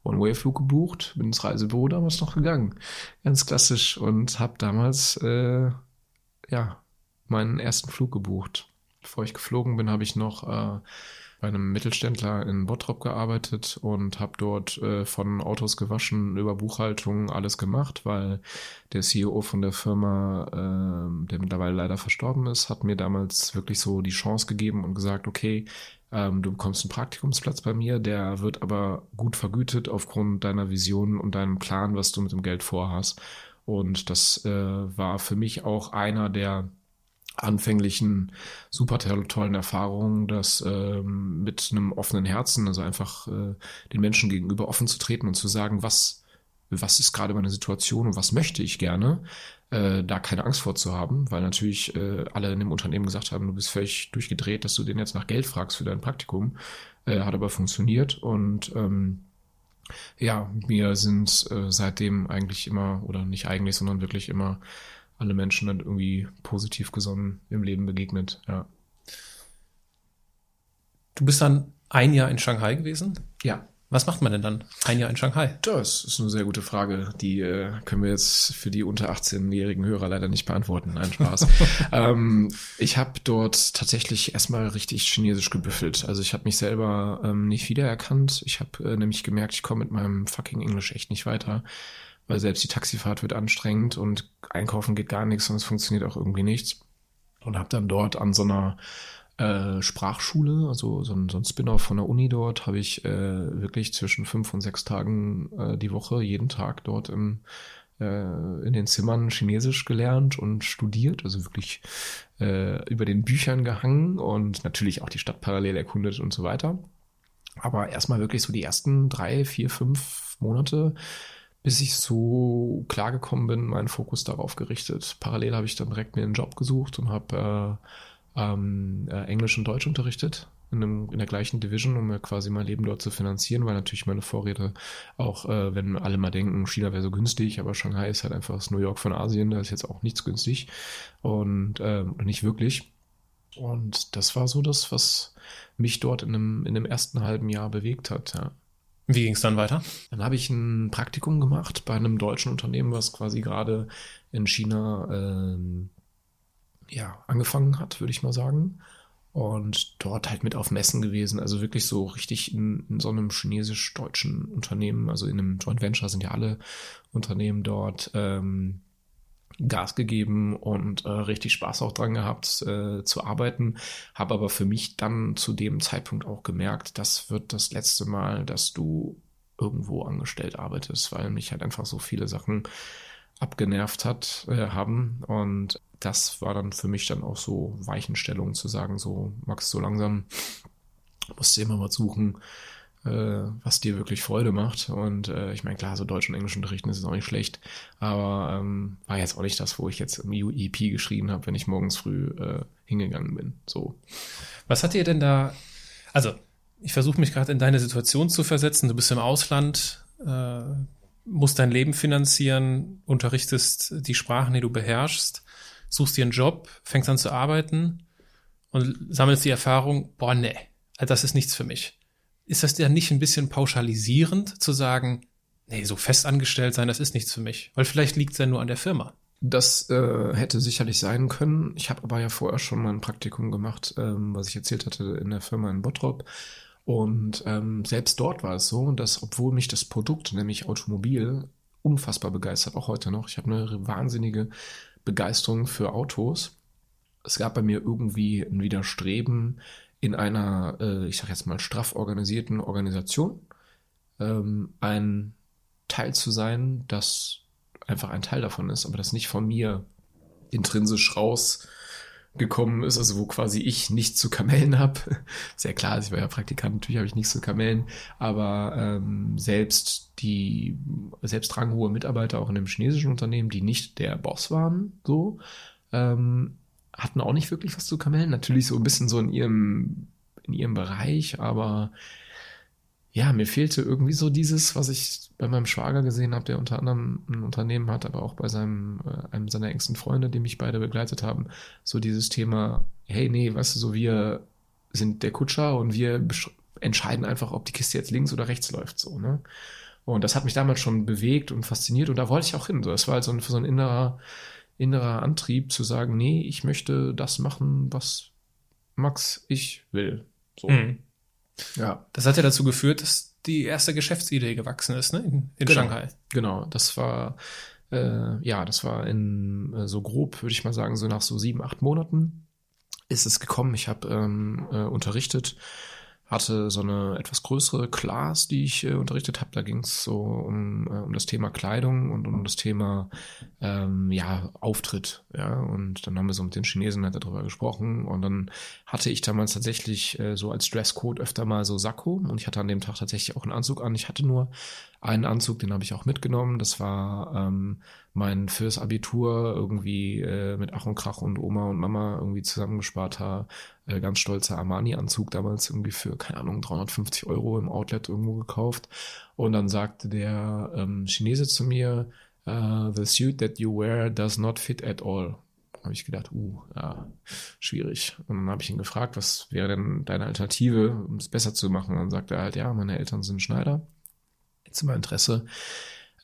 One-Way-Flug gebucht, bin ins Reisebüro damals noch gegangen. Ganz klassisch und habe damals äh, ja meinen ersten Flug gebucht. Bevor ich geflogen bin, habe ich noch äh, bei einem Mittelständler in Bottrop gearbeitet und habe dort äh, von Autos gewaschen über Buchhaltung alles gemacht, weil der CEO von der Firma, äh, der mittlerweile leider verstorben ist, hat mir damals wirklich so die Chance gegeben und gesagt, okay, ähm, du bekommst einen Praktikumsplatz bei mir, der wird aber gut vergütet aufgrund deiner Vision und deinem Plan, was du mit dem Geld vorhast. Und das äh, war für mich auch einer der anfänglichen super tollen Erfahrungen, das ähm, mit einem offenen Herzen, also einfach äh, den Menschen gegenüber offen zu treten und zu sagen, was, was ist gerade meine Situation und was möchte ich gerne, äh, da keine Angst vor zu haben, weil natürlich äh, alle in dem Unternehmen gesagt haben, du bist völlig durchgedreht, dass du den jetzt nach Geld fragst für dein Praktikum, äh, hat aber funktioniert und ähm, ja, mir sind äh, seitdem eigentlich immer, oder nicht eigentlich, sondern wirklich immer alle Menschen dann irgendwie positiv gesonnen im Leben begegnet, ja. Du bist dann ein Jahr in Shanghai gewesen? Ja. Was macht man denn dann ein Jahr in Shanghai? Das ist eine sehr gute Frage. Die äh, können wir jetzt für die unter 18-jährigen Hörer leider nicht beantworten. Nein, Spaß. ähm, ich habe dort tatsächlich erstmal richtig chinesisch gebüffelt. Also ich habe mich selber ähm, nicht wiedererkannt. Ich habe äh, nämlich gemerkt, ich komme mit meinem fucking Englisch echt nicht weiter. Weil selbst die Taxifahrt wird anstrengend und einkaufen geht gar nichts und es funktioniert auch irgendwie nichts. Und habe dann dort an so einer äh, Sprachschule, also so ein, so ein Spin-off von der Uni dort, habe ich äh, wirklich zwischen fünf und sechs Tagen äh, die Woche, jeden Tag dort im, äh, in den Zimmern Chinesisch gelernt und studiert, also wirklich äh, über den Büchern gehangen und natürlich auch die Stadt parallel erkundet und so weiter. Aber erstmal wirklich so die ersten drei, vier, fünf Monate bis ich so klargekommen bin, meinen Fokus darauf gerichtet. Parallel habe ich dann direkt mir einen Job gesucht und habe äh, ähm, äh, Englisch und Deutsch unterrichtet in, einem, in der gleichen Division, um mir quasi mein Leben dort zu finanzieren, weil natürlich meine Vorräte auch, äh, wenn alle mal denken, China wäre so günstig, aber Shanghai ist halt einfach das New York von Asien, da ist jetzt auch nichts günstig und äh, nicht wirklich. Und das war so das, was mich dort in einem, in einem ersten halben Jahr bewegt hat. Ja. Wie ging es dann weiter? Dann habe ich ein Praktikum gemacht bei einem deutschen Unternehmen, was quasi gerade in China ähm, ja, angefangen hat, würde ich mal sagen. Und dort halt mit auf Messen gewesen, also wirklich so richtig in, in so einem chinesisch-deutschen Unternehmen, also in einem Joint Venture sind ja alle Unternehmen dort ähm, Gas gegeben und äh, richtig Spaß auch dran gehabt äh, zu arbeiten. Habe aber für mich dann zu dem Zeitpunkt auch gemerkt, das wird das letzte Mal, dass du irgendwo angestellt arbeitest, weil mich halt einfach so viele Sachen abgenervt hat, äh, haben. Und das war dann für mich dann auch so Weichenstellung zu sagen, so Max, so langsam musst du immer mal suchen, was dir wirklich Freude macht. Und äh, ich meine, klar, so Deutsch und Englisch unterrichten ist auch nicht schlecht, aber ähm, war jetzt auch nicht das, wo ich jetzt im UEP geschrieben habe, wenn ich morgens früh äh, hingegangen bin. So. Was hat dir denn da, also ich versuche mich gerade in deine Situation zu versetzen, du bist im Ausland, äh, musst dein Leben finanzieren, unterrichtest die Sprachen, die du beherrschst suchst dir einen Job, fängst an zu arbeiten und sammelst die Erfahrung, boah, nee, das ist nichts für mich. Ist das ja nicht ein bisschen pauschalisierend zu sagen, nee, so festangestellt sein, das ist nichts für mich? Weil vielleicht liegt es ja nur an der Firma. Das äh, hätte sicherlich sein können. Ich habe aber ja vorher schon mal ein Praktikum gemacht, ähm, was ich erzählt hatte in der Firma in Bottrop. Und ähm, selbst dort war es so, dass obwohl mich das Produkt, nämlich Automobil, unfassbar begeistert, auch heute noch. Ich habe eine wahnsinnige Begeisterung für Autos. Es gab bei mir irgendwie ein Widerstreben in einer, äh, ich sag jetzt mal, straff organisierten Organisation, ähm, ein Teil zu sein, das einfach ein Teil davon ist, aber das nicht von mir intrinsisch rausgekommen ist, also wo quasi ich nichts zu kamellen habe. Sehr klar, ich war ja Praktikant, natürlich habe ich nichts zu kamellen, aber ähm, selbst die selbst ranghohe Mitarbeiter auch in einem chinesischen Unternehmen, die nicht der Boss waren, so, ähm, hatten auch nicht wirklich was zu kamellen. Natürlich so ein bisschen so in ihrem, in ihrem Bereich, aber ja, mir fehlte irgendwie so dieses, was ich bei meinem Schwager gesehen habe, der unter anderem ein Unternehmen hat, aber auch bei seinem, äh, einem seiner engsten Freunde, die mich beide begleitet haben, so dieses Thema, hey, nee, weißt du, so wir sind der Kutscher und wir entscheiden einfach, ob die Kiste jetzt links oder rechts läuft, so, ne? Und das hat mich damals schon bewegt und fasziniert und da wollte ich auch hin. Das war halt so ein, so ein innerer, innerer Antrieb zu sagen, nee, ich möchte das machen, was Max ich will. So. Mhm. Ja. Das hat ja dazu geführt, dass die erste Geschäftsidee gewachsen ist, ne? In, in genau. Shanghai. Genau, das war äh, ja, das war in äh, so grob, würde ich mal sagen, so nach so sieben, acht Monaten ist es gekommen. Ich habe ähm, äh, unterrichtet hatte so eine etwas größere Class, die ich äh, unterrichtet habe. Da ging es so um, äh, um das Thema Kleidung und um das Thema ähm, ja Auftritt. Ja, und dann haben wir so mit den Chinesen halt darüber gesprochen. Und dann hatte ich damals tatsächlich äh, so als Dresscode öfter mal so Sakko und ich hatte an dem Tag tatsächlich auch einen Anzug an. Ich hatte nur einen Anzug, den habe ich auch mitgenommen. Das war ähm, mein fürs Abitur irgendwie äh, mit Ach und Krach und Oma und Mama irgendwie zusammengesparter, äh, ganz stolzer Armani-Anzug damals irgendwie für, keine Ahnung, 350 Euro im Outlet irgendwo gekauft. Und dann sagte der ähm, Chinese zu mir, uh, the suit that you wear does not fit at all. habe ich gedacht, uh, ja, schwierig. Und dann habe ich ihn gefragt, was wäre denn deine Alternative, um es besser zu machen? Und dann sagte er halt, ja, meine Eltern sind Schneider. Jetzt immer Interesse,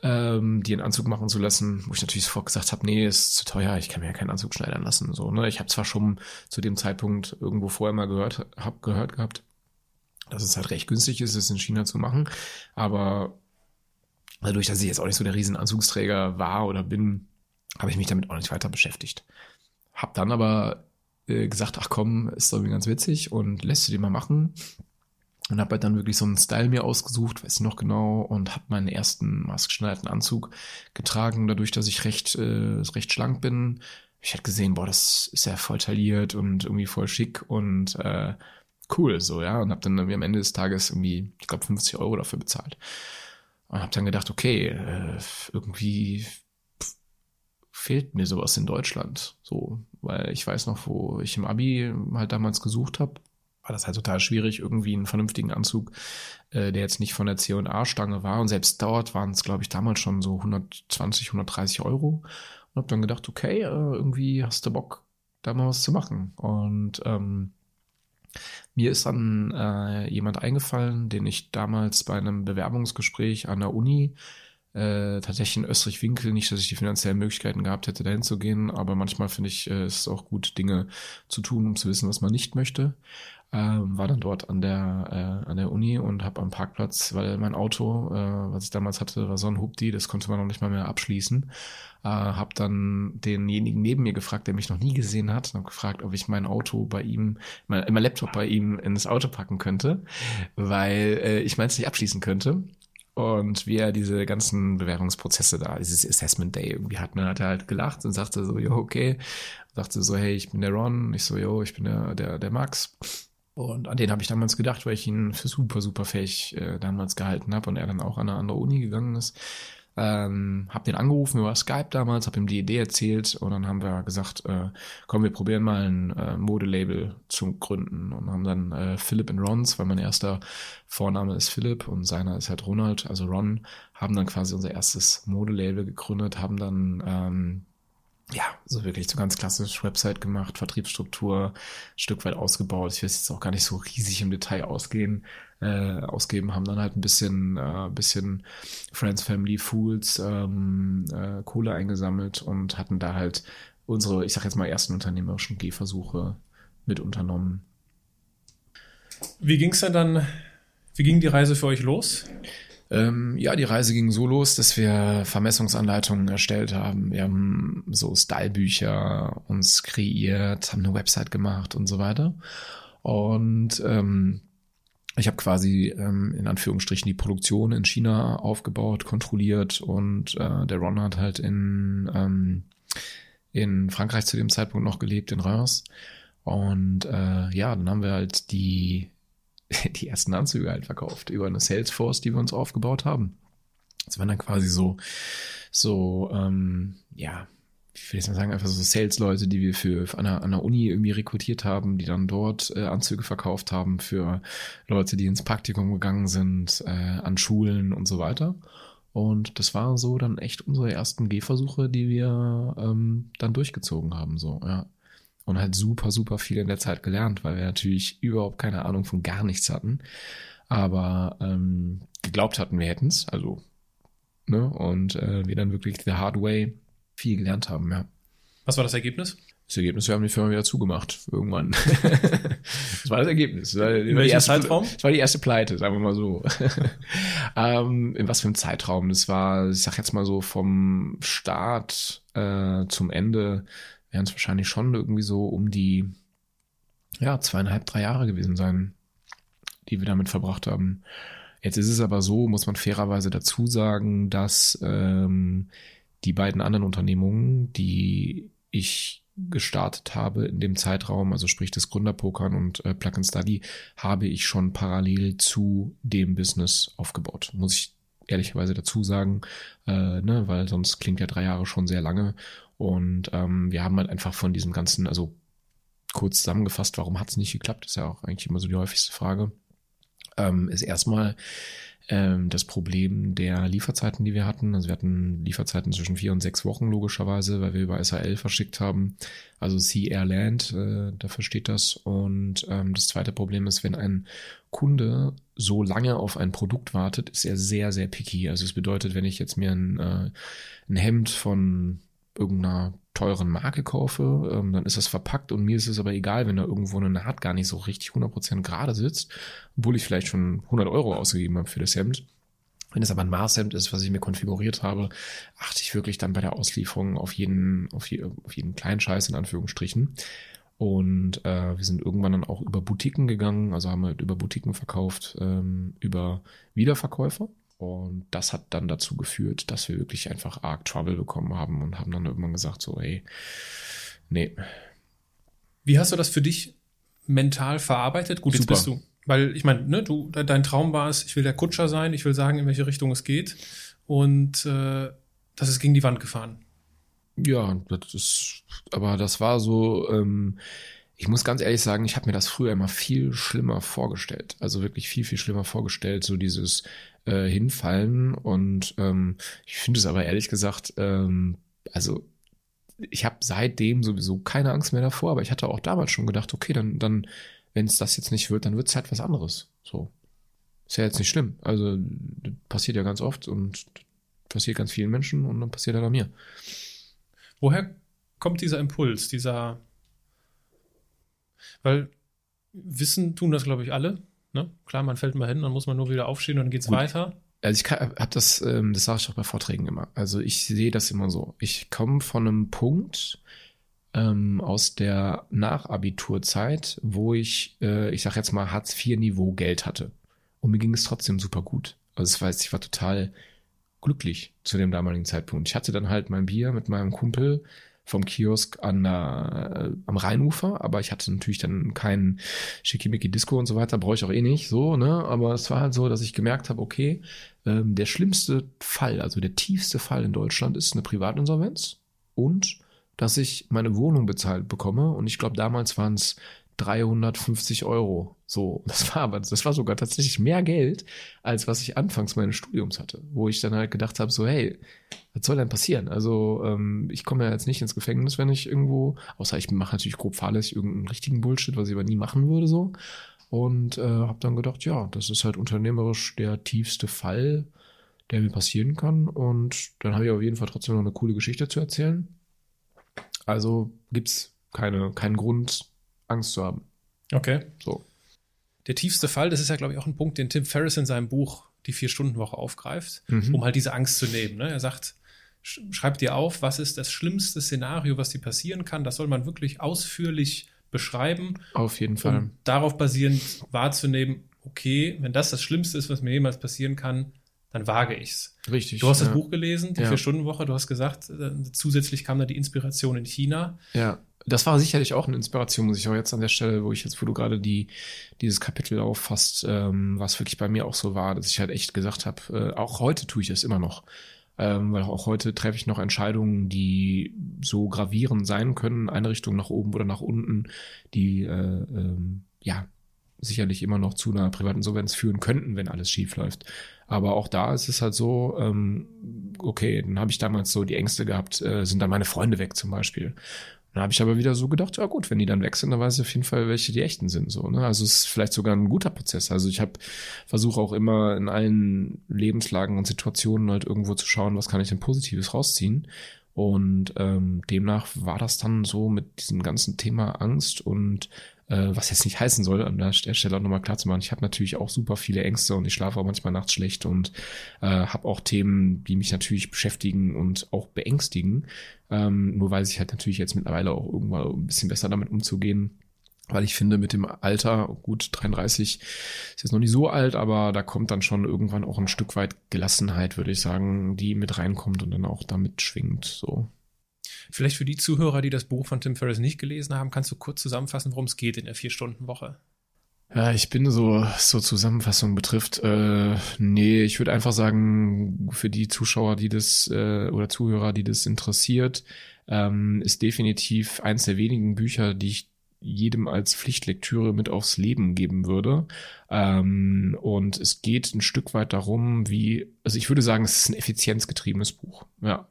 ähm, die einen Anzug machen zu lassen, wo ich natürlich sofort gesagt habe, nee, ist zu teuer, ich kann mir ja keinen Anzug schneidern lassen. So, ne? Ich habe zwar schon zu dem Zeitpunkt irgendwo vorher mal gehört, hab gehört gehabt, dass es halt recht günstig ist, es in China zu machen, aber dadurch, dass ich jetzt auch nicht so der Riesenanzugsträger war oder bin, habe ich mich damit auch nicht weiter beschäftigt. Hab dann aber äh, gesagt, ach komm, ist doch irgendwie ganz witzig und lässt du den mal machen. Und habe halt dann wirklich so einen Style mir ausgesucht, weiß ich noch genau, und habe meinen ersten maßgeschneiderten Anzug getragen, dadurch, dass ich recht, äh, recht schlank bin. Ich hatte gesehen, boah, das ist ja voll tailliert und irgendwie voll schick und äh, cool so, ja. Und habe dann irgendwie am Ende des Tages irgendwie, ich glaube, 50 Euro dafür bezahlt. Und habe dann gedacht, okay, äh, irgendwie fehlt mir sowas in Deutschland. So, weil ich weiß noch, wo ich im Abi halt damals gesucht habe, war das halt total schwierig, irgendwie einen vernünftigen Anzug, äh, der jetzt nicht von der C&A-Stange war. Und selbst dort waren es, glaube ich, damals schon so 120, 130 Euro. Und habe dann gedacht, okay, äh, irgendwie hast du Bock, da mal was zu machen. Und ähm, mir ist dann äh, jemand eingefallen, den ich damals bei einem Bewerbungsgespräch an der Uni äh, tatsächlich in Österreich-Winkel, nicht, dass ich die finanziellen Möglichkeiten gehabt hätte, dahin zu gehen, aber manchmal finde ich äh, es auch gut, Dinge zu tun, um zu wissen, was man nicht möchte. Ähm, war dann dort an der, äh, an der Uni und habe am Parkplatz, weil mein Auto, äh, was ich damals hatte, war so ein Hupti, das konnte man noch nicht mal mehr abschließen. Äh, habe dann denjenigen neben mir gefragt, der mich noch nie gesehen hat, und habe gefragt, ob ich mein Auto bei ihm, mein, mein Laptop bei ihm ins Auto packen könnte, weil äh, ich meins nicht abschließen könnte und wie er diese ganzen Bewährungsprozesse da, dieses Assessment Day irgendwie hat, ne, hat er halt gelacht und sagte so, jo, okay. sagte so, hey, ich bin der Ron. Ich so, jo, ich bin der, der, der Max. Und an den habe ich damals gedacht, weil ich ihn für super, super fähig äh, damals gehalten habe und er dann auch an eine andere Uni gegangen ist. Ähm, hab den angerufen über Skype damals, hab ihm die Idee erzählt und dann haben wir gesagt, äh, komm, wir probieren mal ein äh, Modelabel zu gründen und haben dann äh, Philip and Rons, weil mein erster Vorname ist Philip und seiner ist halt Ronald, also Ron, haben dann quasi unser erstes Modelabel gegründet, haben dann ähm, ja, so wirklich so ganz klassisch Website gemacht, Vertriebsstruktur, Stück weit ausgebaut. Ich will jetzt auch gar nicht so riesig im Detail ausgehen, äh, ausgeben, haben dann halt ein bisschen, äh, bisschen Friends, Family, Fools, ähm, äh, Kohle eingesammelt und hatten da halt unsere, ich sag jetzt mal, ersten unternehmerischen Gehversuche mit unternommen. Wie ging's denn dann, wie ging die Reise für euch los? Ähm, ja, die Reise ging so los, dass wir Vermessungsanleitungen erstellt haben. Wir haben so Stylebücher uns kreiert, haben eine Website gemacht und so weiter. Und ähm, ich habe quasi ähm, in Anführungsstrichen die Produktion in China aufgebaut, kontrolliert und äh, der Ron hat halt in, ähm, in Frankreich zu dem Zeitpunkt noch gelebt, in Reims. Und äh, ja, dann haben wir halt die die ersten Anzüge halt verkauft über eine Salesforce, die wir uns aufgebaut haben. Das waren dann quasi so, so, ähm, ja, ich will jetzt mal sagen, einfach so Sales-Leute, die wir für, für an, der, an der Uni irgendwie rekrutiert haben, die dann dort äh, Anzüge verkauft haben für Leute, die ins Praktikum gegangen sind, äh, an Schulen und so weiter. Und das war so dann echt unsere ersten Gehversuche, die wir ähm, dann durchgezogen haben, so, ja und halt super, super viel in der Zeit gelernt, weil wir natürlich überhaupt keine Ahnung von gar nichts hatten. Aber ähm, geglaubt hatten, wir hätten es. Also, ne? Und äh, wir dann wirklich the hard way viel gelernt haben, ja. Was war das Ergebnis? Das Ergebnis, wir haben die Firma wieder zugemacht, irgendwann. das war das Ergebnis. Das war, in welchem erste, Zeitraum? Das war die erste Pleite, sagen wir mal so. ähm, in was für einem Zeitraum? Das war, ich sag jetzt mal so, vom Start äh, zum Ende werden es wahrscheinlich schon irgendwie so um die ja, zweieinhalb, drei Jahre gewesen sein, die wir damit verbracht haben. Jetzt ist es aber so, muss man fairerweise dazu sagen, dass ähm, die beiden anderen Unternehmungen, die ich gestartet habe in dem Zeitraum, also sprich das Gründerpokern und äh, Plug and Study, habe ich schon parallel zu dem Business aufgebaut. Muss ich ehrlicherweise dazu sagen, äh, ne, weil sonst klingt ja drei Jahre schon sehr lange. Und ähm, wir haben halt einfach von diesem ganzen, also kurz zusammengefasst, warum hat es nicht geklappt, ist ja auch eigentlich immer so die häufigste Frage. ähm, ist erstmal ähm, das Problem der Lieferzeiten, die wir hatten. Also wir hatten Lieferzeiten zwischen vier und sechs Wochen logischerweise, weil wir über SAL verschickt haben. Also Sea Air Land, äh, dafür steht das. Und ähm, das zweite Problem ist, wenn ein Kunde so lange auf ein Produkt wartet, ist er sehr, sehr picky. Also es bedeutet, wenn ich jetzt mir ein, äh, ein Hemd von irgendeiner teuren Marke kaufe, ähm, dann ist das verpackt und mir ist es aber egal, wenn da irgendwo eine Naht gar nicht so richtig 100% gerade sitzt, obwohl ich vielleicht schon 100 Euro ausgegeben habe für das Hemd. Wenn es aber ein Maßhemd ist, was ich mir konfiguriert habe, achte ich wirklich dann bei der Auslieferung auf jeden, auf, je, auf jeden kleinen Scheiß in Anführungsstrichen. Und äh, wir sind irgendwann dann auch über Boutiquen gegangen, also haben wir über Boutiquen verkauft, ähm, über Wiederverkäufer. Und das hat dann dazu geführt, dass wir wirklich einfach arg Trouble bekommen haben und haben dann irgendwann gesagt, so, ey, nee. Wie hast du das für dich mental verarbeitet? Gut, Super. jetzt bist du, weil ich meine, ne, du, dein Traum war es, ich will der Kutscher sein, ich will sagen, in welche Richtung es geht. Und äh, das ist gegen die Wand gefahren. Ja, das ist, aber das war so, ähm, ich muss ganz ehrlich sagen, ich habe mir das früher immer viel schlimmer vorgestellt. Also wirklich viel, viel schlimmer vorgestellt, so dieses, äh, hinfallen. Und ähm, ich finde es aber ehrlich gesagt, ähm, also ich habe seitdem sowieso keine Angst mehr davor, aber ich hatte auch damals schon gedacht, okay, dann, dann, wenn es das jetzt nicht wird, dann wird es halt was anderes. So. Ist ja jetzt nicht schlimm. Also passiert ja ganz oft und passiert ganz vielen Menschen und dann passiert er an mir. Woher kommt dieser Impuls, dieser, weil Wissen tun das, glaube ich, alle. Ne? Klar, man fällt mal hin, dann muss man nur wieder aufstehen und dann geht's Gut. weiter. Also ich habe das, ähm, das sage ich auch bei Vorträgen immer. Also ich sehe das immer so. Ich komme von einem Punkt ähm, aus der Nachabiturzeit, wo ich, äh, ich sag jetzt mal Hartz IV Niveau Geld hatte und mir ging es trotzdem super gut. Also das heißt, ich war total glücklich zu dem damaligen Zeitpunkt. Ich hatte dann halt mein Bier mit meinem Kumpel vom Kiosk an der, äh, am Rheinufer, aber ich hatte natürlich dann keinen Schickimicki Disco und so weiter, brauche ich auch eh nicht so, ne? Aber es war halt so, dass ich gemerkt habe, okay, ähm, der schlimmste Fall, also der tiefste Fall in Deutschland ist eine Privatinsolvenz und dass ich meine Wohnung bezahlt bekomme und ich glaube damals waren es 350 Euro. So, das war aber, das war sogar tatsächlich mehr Geld, als was ich anfangs meines Studiums hatte, wo ich dann halt gedacht habe, so, hey, was soll denn passieren? Also, ähm, ich komme ja jetzt nicht ins Gefängnis, wenn ich irgendwo, außer ich mache natürlich grob fahrlässig irgendeinen richtigen Bullshit, was ich aber nie machen würde, so. Und äh, habe dann gedacht, ja, das ist halt unternehmerisch der tiefste Fall, der mir passieren kann. Und dann habe ich auf jeden Fall trotzdem noch eine coole Geschichte zu erzählen. Also gibt's keine, keinen Grund, Angst zu haben. Okay. So. Der tiefste Fall, das ist ja, glaube ich, auch ein Punkt, den Tim Ferriss in seinem Buch Die Vier-Stunden-Woche aufgreift, mhm. um halt diese Angst zu nehmen. Ne? Er sagt, schreib dir auf, was ist das schlimmste Szenario, was dir passieren kann. Das soll man wirklich ausführlich beschreiben. Auf jeden Fall. Um darauf basierend wahrzunehmen, okay, wenn das das Schlimmste ist, was mir jemals passieren kann, dann wage ich's. Richtig. Du hast ja. das Buch gelesen, die ja. Vier-Stunden-Woche, du hast gesagt, äh, zusätzlich kam da die Inspiration in China. Ja das war sicherlich auch eine Inspiration, muss ich auch jetzt an der Stelle, wo ich jetzt, wo du gerade die, dieses Kapitel auffasst, ähm, was wirklich bei mir auch so war, dass ich halt echt gesagt habe, äh, auch heute tue ich es immer noch. Ähm, weil auch heute treffe ich noch Entscheidungen, die so gravierend sein können, eine Richtung nach oben oder nach unten, die äh, ähm, ja sicherlich immer noch zu einer privaten Solvenz führen könnten, wenn alles schief läuft. Aber auch da ist es halt so, ähm, okay, dann habe ich damals so die Ängste gehabt, äh, sind dann meine Freunde weg zum Beispiel. Dann habe ich aber wieder so gedacht, ja gut, wenn die dann weg sind, dann weiß ich auf jeden Fall, welche die echten sind. So, ne? Also es ist vielleicht sogar ein guter Prozess. Also ich habe versuche auch immer in allen Lebenslagen und Situationen halt irgendwo zu schauen, was kann ich denn Positives rausziehen. Und ähm, demnach war das dann so mit diesem ganzen Thema Angst und äh, was jetzt nicht heißen soll, an der Stelle auch nochmal klar zu machen, ich habe natürlich auch super viele Ängste und ich schlafe auch manchmal nachts schlecht und äh, habe auch Themen, die mich natürlich beschäftigen und auch beängstigen. Ähm, nur weiß ich halt natürlich jetzt mittlerweile auch irgendwann ein bisschen besser damit umzugehen. Weil ich finde, mit dem Alter, gut, 33 ist jetzt noch nicht so alt, aber da kommt dann schon irgendwann auch ein Stück weit Gelassenheit, würde ich sagen, die mit reinkommt und dann auch damit schwingt, so. Vielleicht für die Zuhörer, die das Buch von Tim Ferriss nicht gelesen haben, kannst du kurz zusammenfassen, worum es geht in der Vier-Stunden-Woche. Ja, ich bin so, so Zusammenfassung betrifft, äh, nee, ich würde einfach sagen, für die Zuschauer, die das, äh, oder Zuhörer, die das interessiert, ähm, ist definitiv eins der wenigen Bücher, die ich jedem als Pflichtlektüre mit aufs Leben geben würde. Ähm, und es geht ein Stück weit darum, wie, also ich würde sagen, es ist ein effizienzgetriebenes Buch. Ja.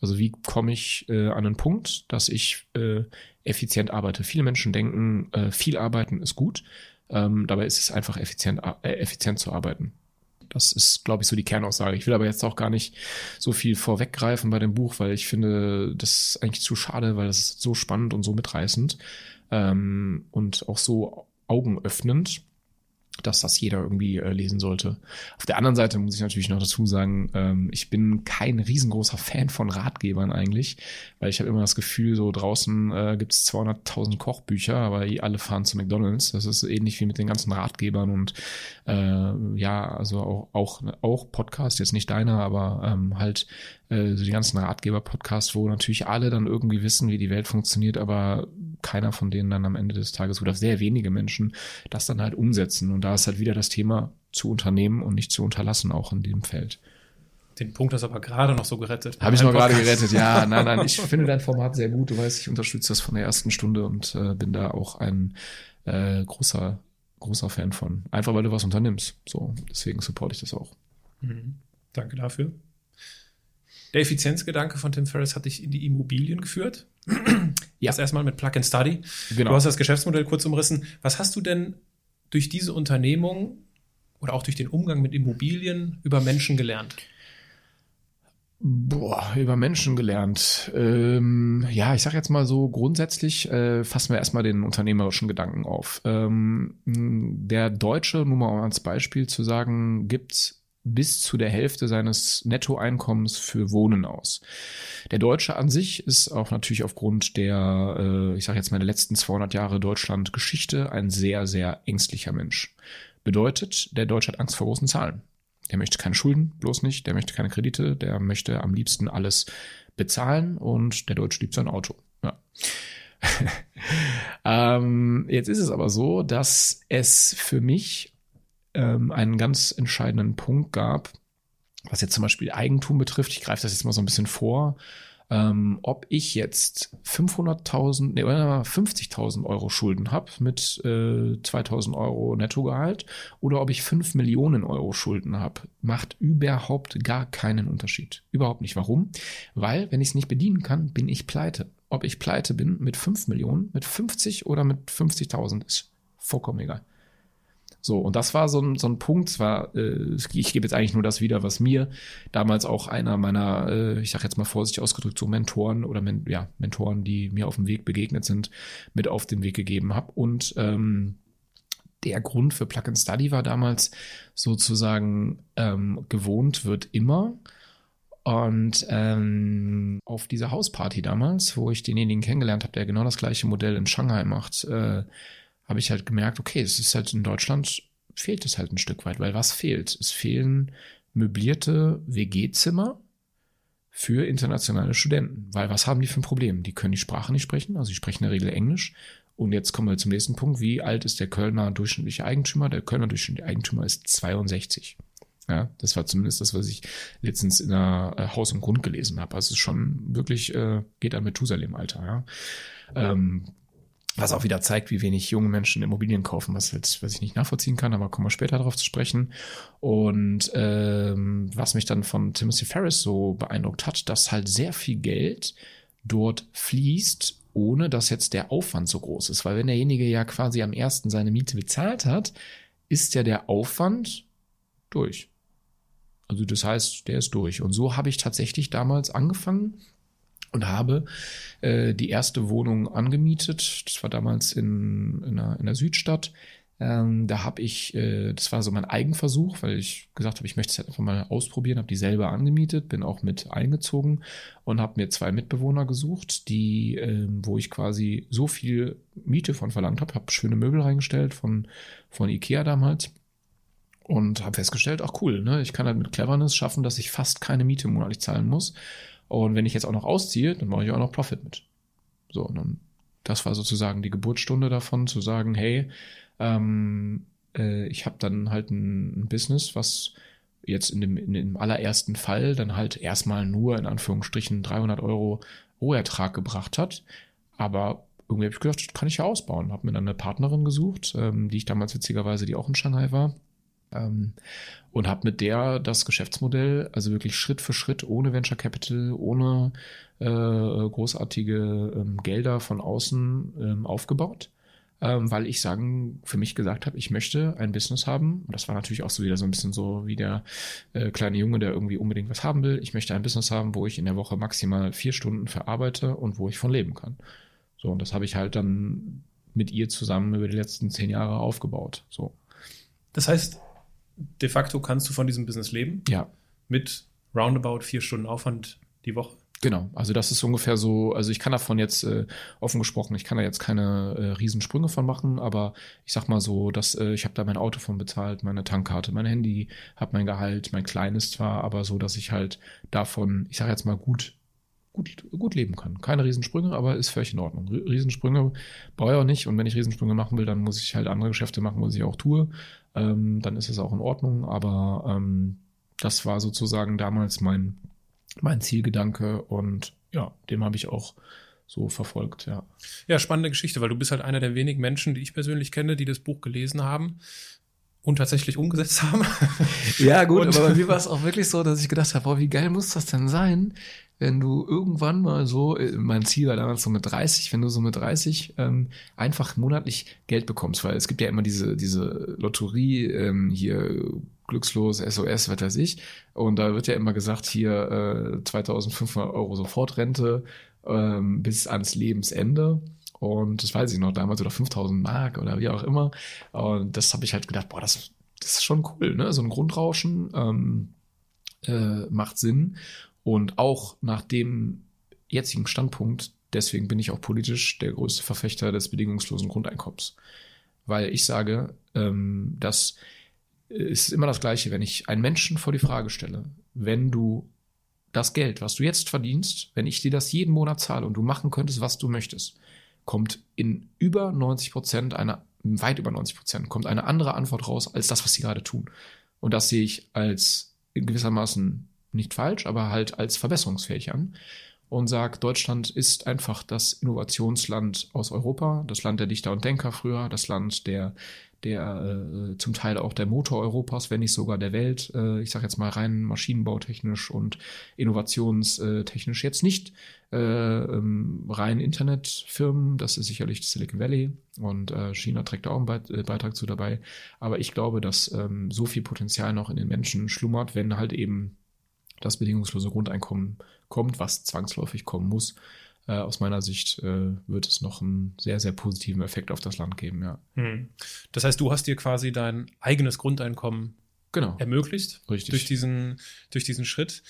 Also wie komme ich äh, an einen Punkt, dass ich äh, effizient arbeite? Viele Menschen denken, äh, viel arbeiten ist gut. Ähm, dabei ist es einfach effizient, äh, effizient zu arbeiten. Das ist, glaube ich, so die Kernaussage. Ich will aber jetzt auch gar nicht so viel vorweggreifen bei dem Buch, weil ich finde, das ist eigentlich zu schade, weil es ist so spannend und so mitreißend ähm, und auch so augenöffnend dass das jeder irgendwie äh, lesen sollte. Auf der anderen Seite muss ich natürlich noch dazu sagen, ähm, ich bin kein riesengroßer Fan von Ratgebern eigentlich, weil ich habe immer das Gefühl, so draußen äh, gibt es 200.000 Kochbücher, aber alle fahren zu McDonald's. Das ist ähnlich wie mit den ganzen Ratgebern und äh, ja, also auch, auch, auch Podcast, jetzt nicht deiner, aber ähm, halt äh, so die ganzen Ratgeber-Podcasts, wo natürlich alle dann irgendwie wissen, wie die Welt funktioniert, aber keiner von denen dann am Ende des Tages oder sehr wenige Menschen das dann halt umsetzen. Und da ist halt wieder das Thema zu unternehmen und nicht zu unterlassen, auch in dem Feld. Den Punkt hast du aber gerade noch so gerettet. Habe ich noch gerade gerettet, ja. Nein, nein, ich finde dein Format sehr gut. Du weißt, ich unterstütze das von der ersten Stunde und äh, bin da auch ein äh, großer, großer Fan von. Einfach weil du was unternimmst. So, deswegen supporte ich das auch. Mhm. Danke dafür. Der Effizienzgedanke von Tim Ferriss hat dich in die Immobilien geführt. Ja. Das erstmal mit Plug and Study. Genau. Du hast das Geschäftsmodell kurz umrissen. Was hast du denn durch diese Unternehmung oder auch durch den Umgang mit Immobilien über Menschen gelernt? Boah, über Menschen gelernt. Ähm, ja, ich sag jetzt mal so grundsätzlich, äh, fassen wir erstmal den unternehmerischen Gedanken auf. Ähm, der Deutsche, nur mal als Beispiel zu sagen, gibt bis zu der Hälfte seines Nettoeinkommens für Wohnen aus. Der Deutsche an sich ist auch natürlich aufgrund der, äh, ich sage jetzt mal, der letzten 200 Jahre Deutschland-Geschichte ein sehr, sehr ängstlicher Mensch. Bedeutet, der Deutsche hat Angst vor großen Zahlen. Der möchte keine Schulden, bloß nicht. Der möchte keine Kredite. Der möchte am liebsten alles bezahlen und der Deutsche liebt sein Auto. Ja. ähm, jetzt ist es aber so, dass es für mich ähm, einen ganz entscheidenden Punkt gab, was jetzt zum Beispiel Eigentum betrifft. Ich greife das jetzt mal so ein bisschen vor. Ähm, ob ich jetzt 500.000, nee, 50.000 Euro Schulden habe mit äh, 2.000 Euro Nettogehalt oder ob ich 5 Millionen Euro Schulden habe, macht überhaupt gar keinen Unterschied. Überhaupt nicht. Warum? Weil, wenn ich es nicht bedienen kann, bin ich pleite. Ob ich pleite bin mit 5 Millionen, mit 50 oder mit 50.000 ist vollkommen egal. So, und das war so ein, so ein Punkt, zwar, äh, ich gebe jetzt eigentlich nur das wieder, was mir damals auch einer meiner, äh, ich sage jetzt mal vorsichtig ausgedrückt, so Mentoren oder Men ja, Mentoren, die mir auf dem Weg begegnet sind, mit auf den Weg gegeben habe. Und ähm, der Grund für Plug and Study war damals sozusagen ähm, gewohnt wird immer. Und ähm, auf dieser Hausparty damals, wo ich denjenigen kennengelernt habe, der genau das gleiche Modell in Shanghai macht, äh, habe ich halt gemerkt, okay, es ist halt in Deutschland fehlt es halt ein Stück weit, weil was fehlt? Es fehlen möblierte WG-Zimmer für internationale Studenten. Weil was haben die für ein Problem? Die können die Sprache nicht sprechen, also sie sprechen in der Regel Englisch. Und jetzt kommen wir zum nächsten Punkt. Wie alt ist der Kölner durchschnittliche Eigentümer? Der Kölner durchschnittliche Eigentümer ist 62. Ja, das war zumindest das, was ich letztens in der äh, Haus und Grund gelesen habe. Also es ist schon wirklich, äh, geht an Methusalem-Alter. Ja. Ähm, was auch wieder zeigt, wie wenig junge Menschen Immobilien kaufen, was, halt, was ich nicht nachvollziehen kann, aber kommen wir später darauf zu sprechen. Und ähm, was mich dann von Timothy Ferris so beeindruckt hat, dass halt sehr viel Geld dort fließt, ohne dass jetzt der Aufwand so groß ist. Weil wenn derjenige ja quasi am ersten seine Miete bezahlt hat, ist ja der Aufwand durch. Also das heißt, der ist durch. Und so habe ich tatsächlich damals angefangen, und habe äh, die erste Wohnung angemietet. Das war damals in, in, der, in der Südstadt. Ähm, da habe ich, äh, das war so mein Eigenversuch, weil ich gesagt habe, ich möchte es halt einfach mal ausprobieren, habe die selber angemietet, bin auch mit eingezogen und habe mir zwei Mitbewohner gesucht, die, äh, wo ich quasi so viel Miete von verlangt habe, habe schöne Möbel reingestellt von, von Ikea damals und habe festgestellt, ach cool, ne, ich kann halt mit Cleverness schaffen, dass ich fast keine Miete monatlich zahlen muss und wenn ich jetzt auch noch ausziehe, dann mache ich auch noch Profit mit. So, und dann, das war sozusagen die Geburtsstunde davon, zu sagen, hey, ähm, äh, ich habe dann halt ein, ein, Business, was jetzt in dem, in dem allerersten Fall dann halt erstmal nur in Anführungsstrichen 300 Euro Rohertrag gebracht hat, aber irgendwie habe ich gedacht, das kann ich ja ausbauen. Habe mir dann eine Partnerin gesucht, ähm, die ich damals witzigerweise, die auch in Shanghai war. Ähm, und habe mit der das Geschäftsmodell, also wirklich Schritt für Schritt, ohne Venture Capital, ohne äh, großartige ähm, Gelder von außen ähm, aufgebaut ähm, weil ich sagen, für mich gesagt habe, ich möchte ein Business haben. Und das war natürlich auch so wieder so ein bisschen so wie der äh, kleine Junge, der irgendwie unbedingt was haben will. Ich möchte ein Business haben, wo ich in der Woche maximal vier Stunden verarbeite und wo ich von leben kann. So, und das habe ich halt dann mit ihr zusammen über die letzten zehn Jahre aufgebaut. So. Das heißt, de facto kannst du von diesem Business leben? Ja. Mit roundabout vier Stunden Aufwand die Woche? Genau, also das ist ungefähr so, also ich kann davon jetzt äh, offen gesprochen, ich kann da jetzt keine äh, Riesensprünge von machen, aber ich sag mal so, dass äh, ich habe da mein Auto von bezahlt, meine Tankkarte, mein Handy, habe mein Gehalt, mein kleines zwar, aber so, dass ich halt davon, ich sag jetzt mal gut gut, gut leben kann. Keine Riesensprünge, aber ist völlig in Ordnung. Riesensprünge brauche ich auch nicht und wenn ich Riesensprünge machen will, dann muss ich halt andere Geschäfte machen, was ich auch tue. Ähm, dann ist es auch in Ordnung, aber ähm, das war sozusagen damals mein mein Zielgedanke und ja, dem habe ich auch so verfolgt, ja. Ja, spannende Geschichte, weil du bist halt einer der wenigen Menschen, die ich persönlich kenne, die das Buch gelesen haben und tatsächlich umgesetzt haben. Ja, gut, und aber bei mir war es auch wirklich so, dass ich gedacht habe, boah, wie geil muss das denn sein, wenn du irgendwann mal so, äh, mein Ziel war damals so mit 30, wenn du so mit 30 ähm, einfach monatlich Geld bekommst, weil es gibt ja immer diese, diese Lotterie ähm, hier glückslos, SOS, was weiß ich. Und da wird ja immer gesagt, hier äh, 2500 Euro Sofortrente ähm, bis ans Lebensende. Und das weiß ich noch damals, oder 5000 Mark oder wie auch immer. Und das habe ich halt gedacht, boah, das, das ist schon cool, ne? So ein Grundrauschen ähm, äh, macht Sinn. Und auch nach dem jetzigen Standpunkt, deswegen bin ich auch politisch der größte Verfechter des bedingungslosen Grundeinkommens. Weil ich sage, ähm, dass es ist immer das Gleiche, wenn ich einen Menschen vor die Frage stelle, wenn du das Geld, was du jetzt verdienst, wenn ich dir das jeden Monat zahle und du machen könntest, was du möchtest, kommt in über 90 Prozent, einer, weit über 90 Prozent, kommt eine andere Antwort raus als das, was sie gerade tun. Und das sehe ich als gewissermaßen nicht falsch, aber halt als verbesserungsfähig an und sage, Deutschland ist einfach das Innovationsland aus Europa, das Land der Dichter und Denker früher, das Land der der äh, zum Teil auch der Motor Europas, wenn nicht sogar der Welt. Äh, ich sage jetzt mal rein maschinenbautechnisch und innovationstechnisch jetzt nicht äh, ähm, rein Internetfirmen, das ist sicherlich Silicon Valley und äh, China trägt auch einen äh, Beitrag zu dabei. Aber ich glaube, dass ähm, so viel Potenzial noch in den Menschen schlummert, wenn halt eben das bedingungslose Grundeinkommen kommt, was zwangsläufig kommen muss äh, aus meiner Sicht äh, wird es noch einen sehr, sehr positiven Effekt auf das Land geben, ja. Hm. Das heißt, du hast dir quasi dein eigenes Grundeinkommen genau. ermöglicht. Richtig. Durch diesen, durch diesen Schritt.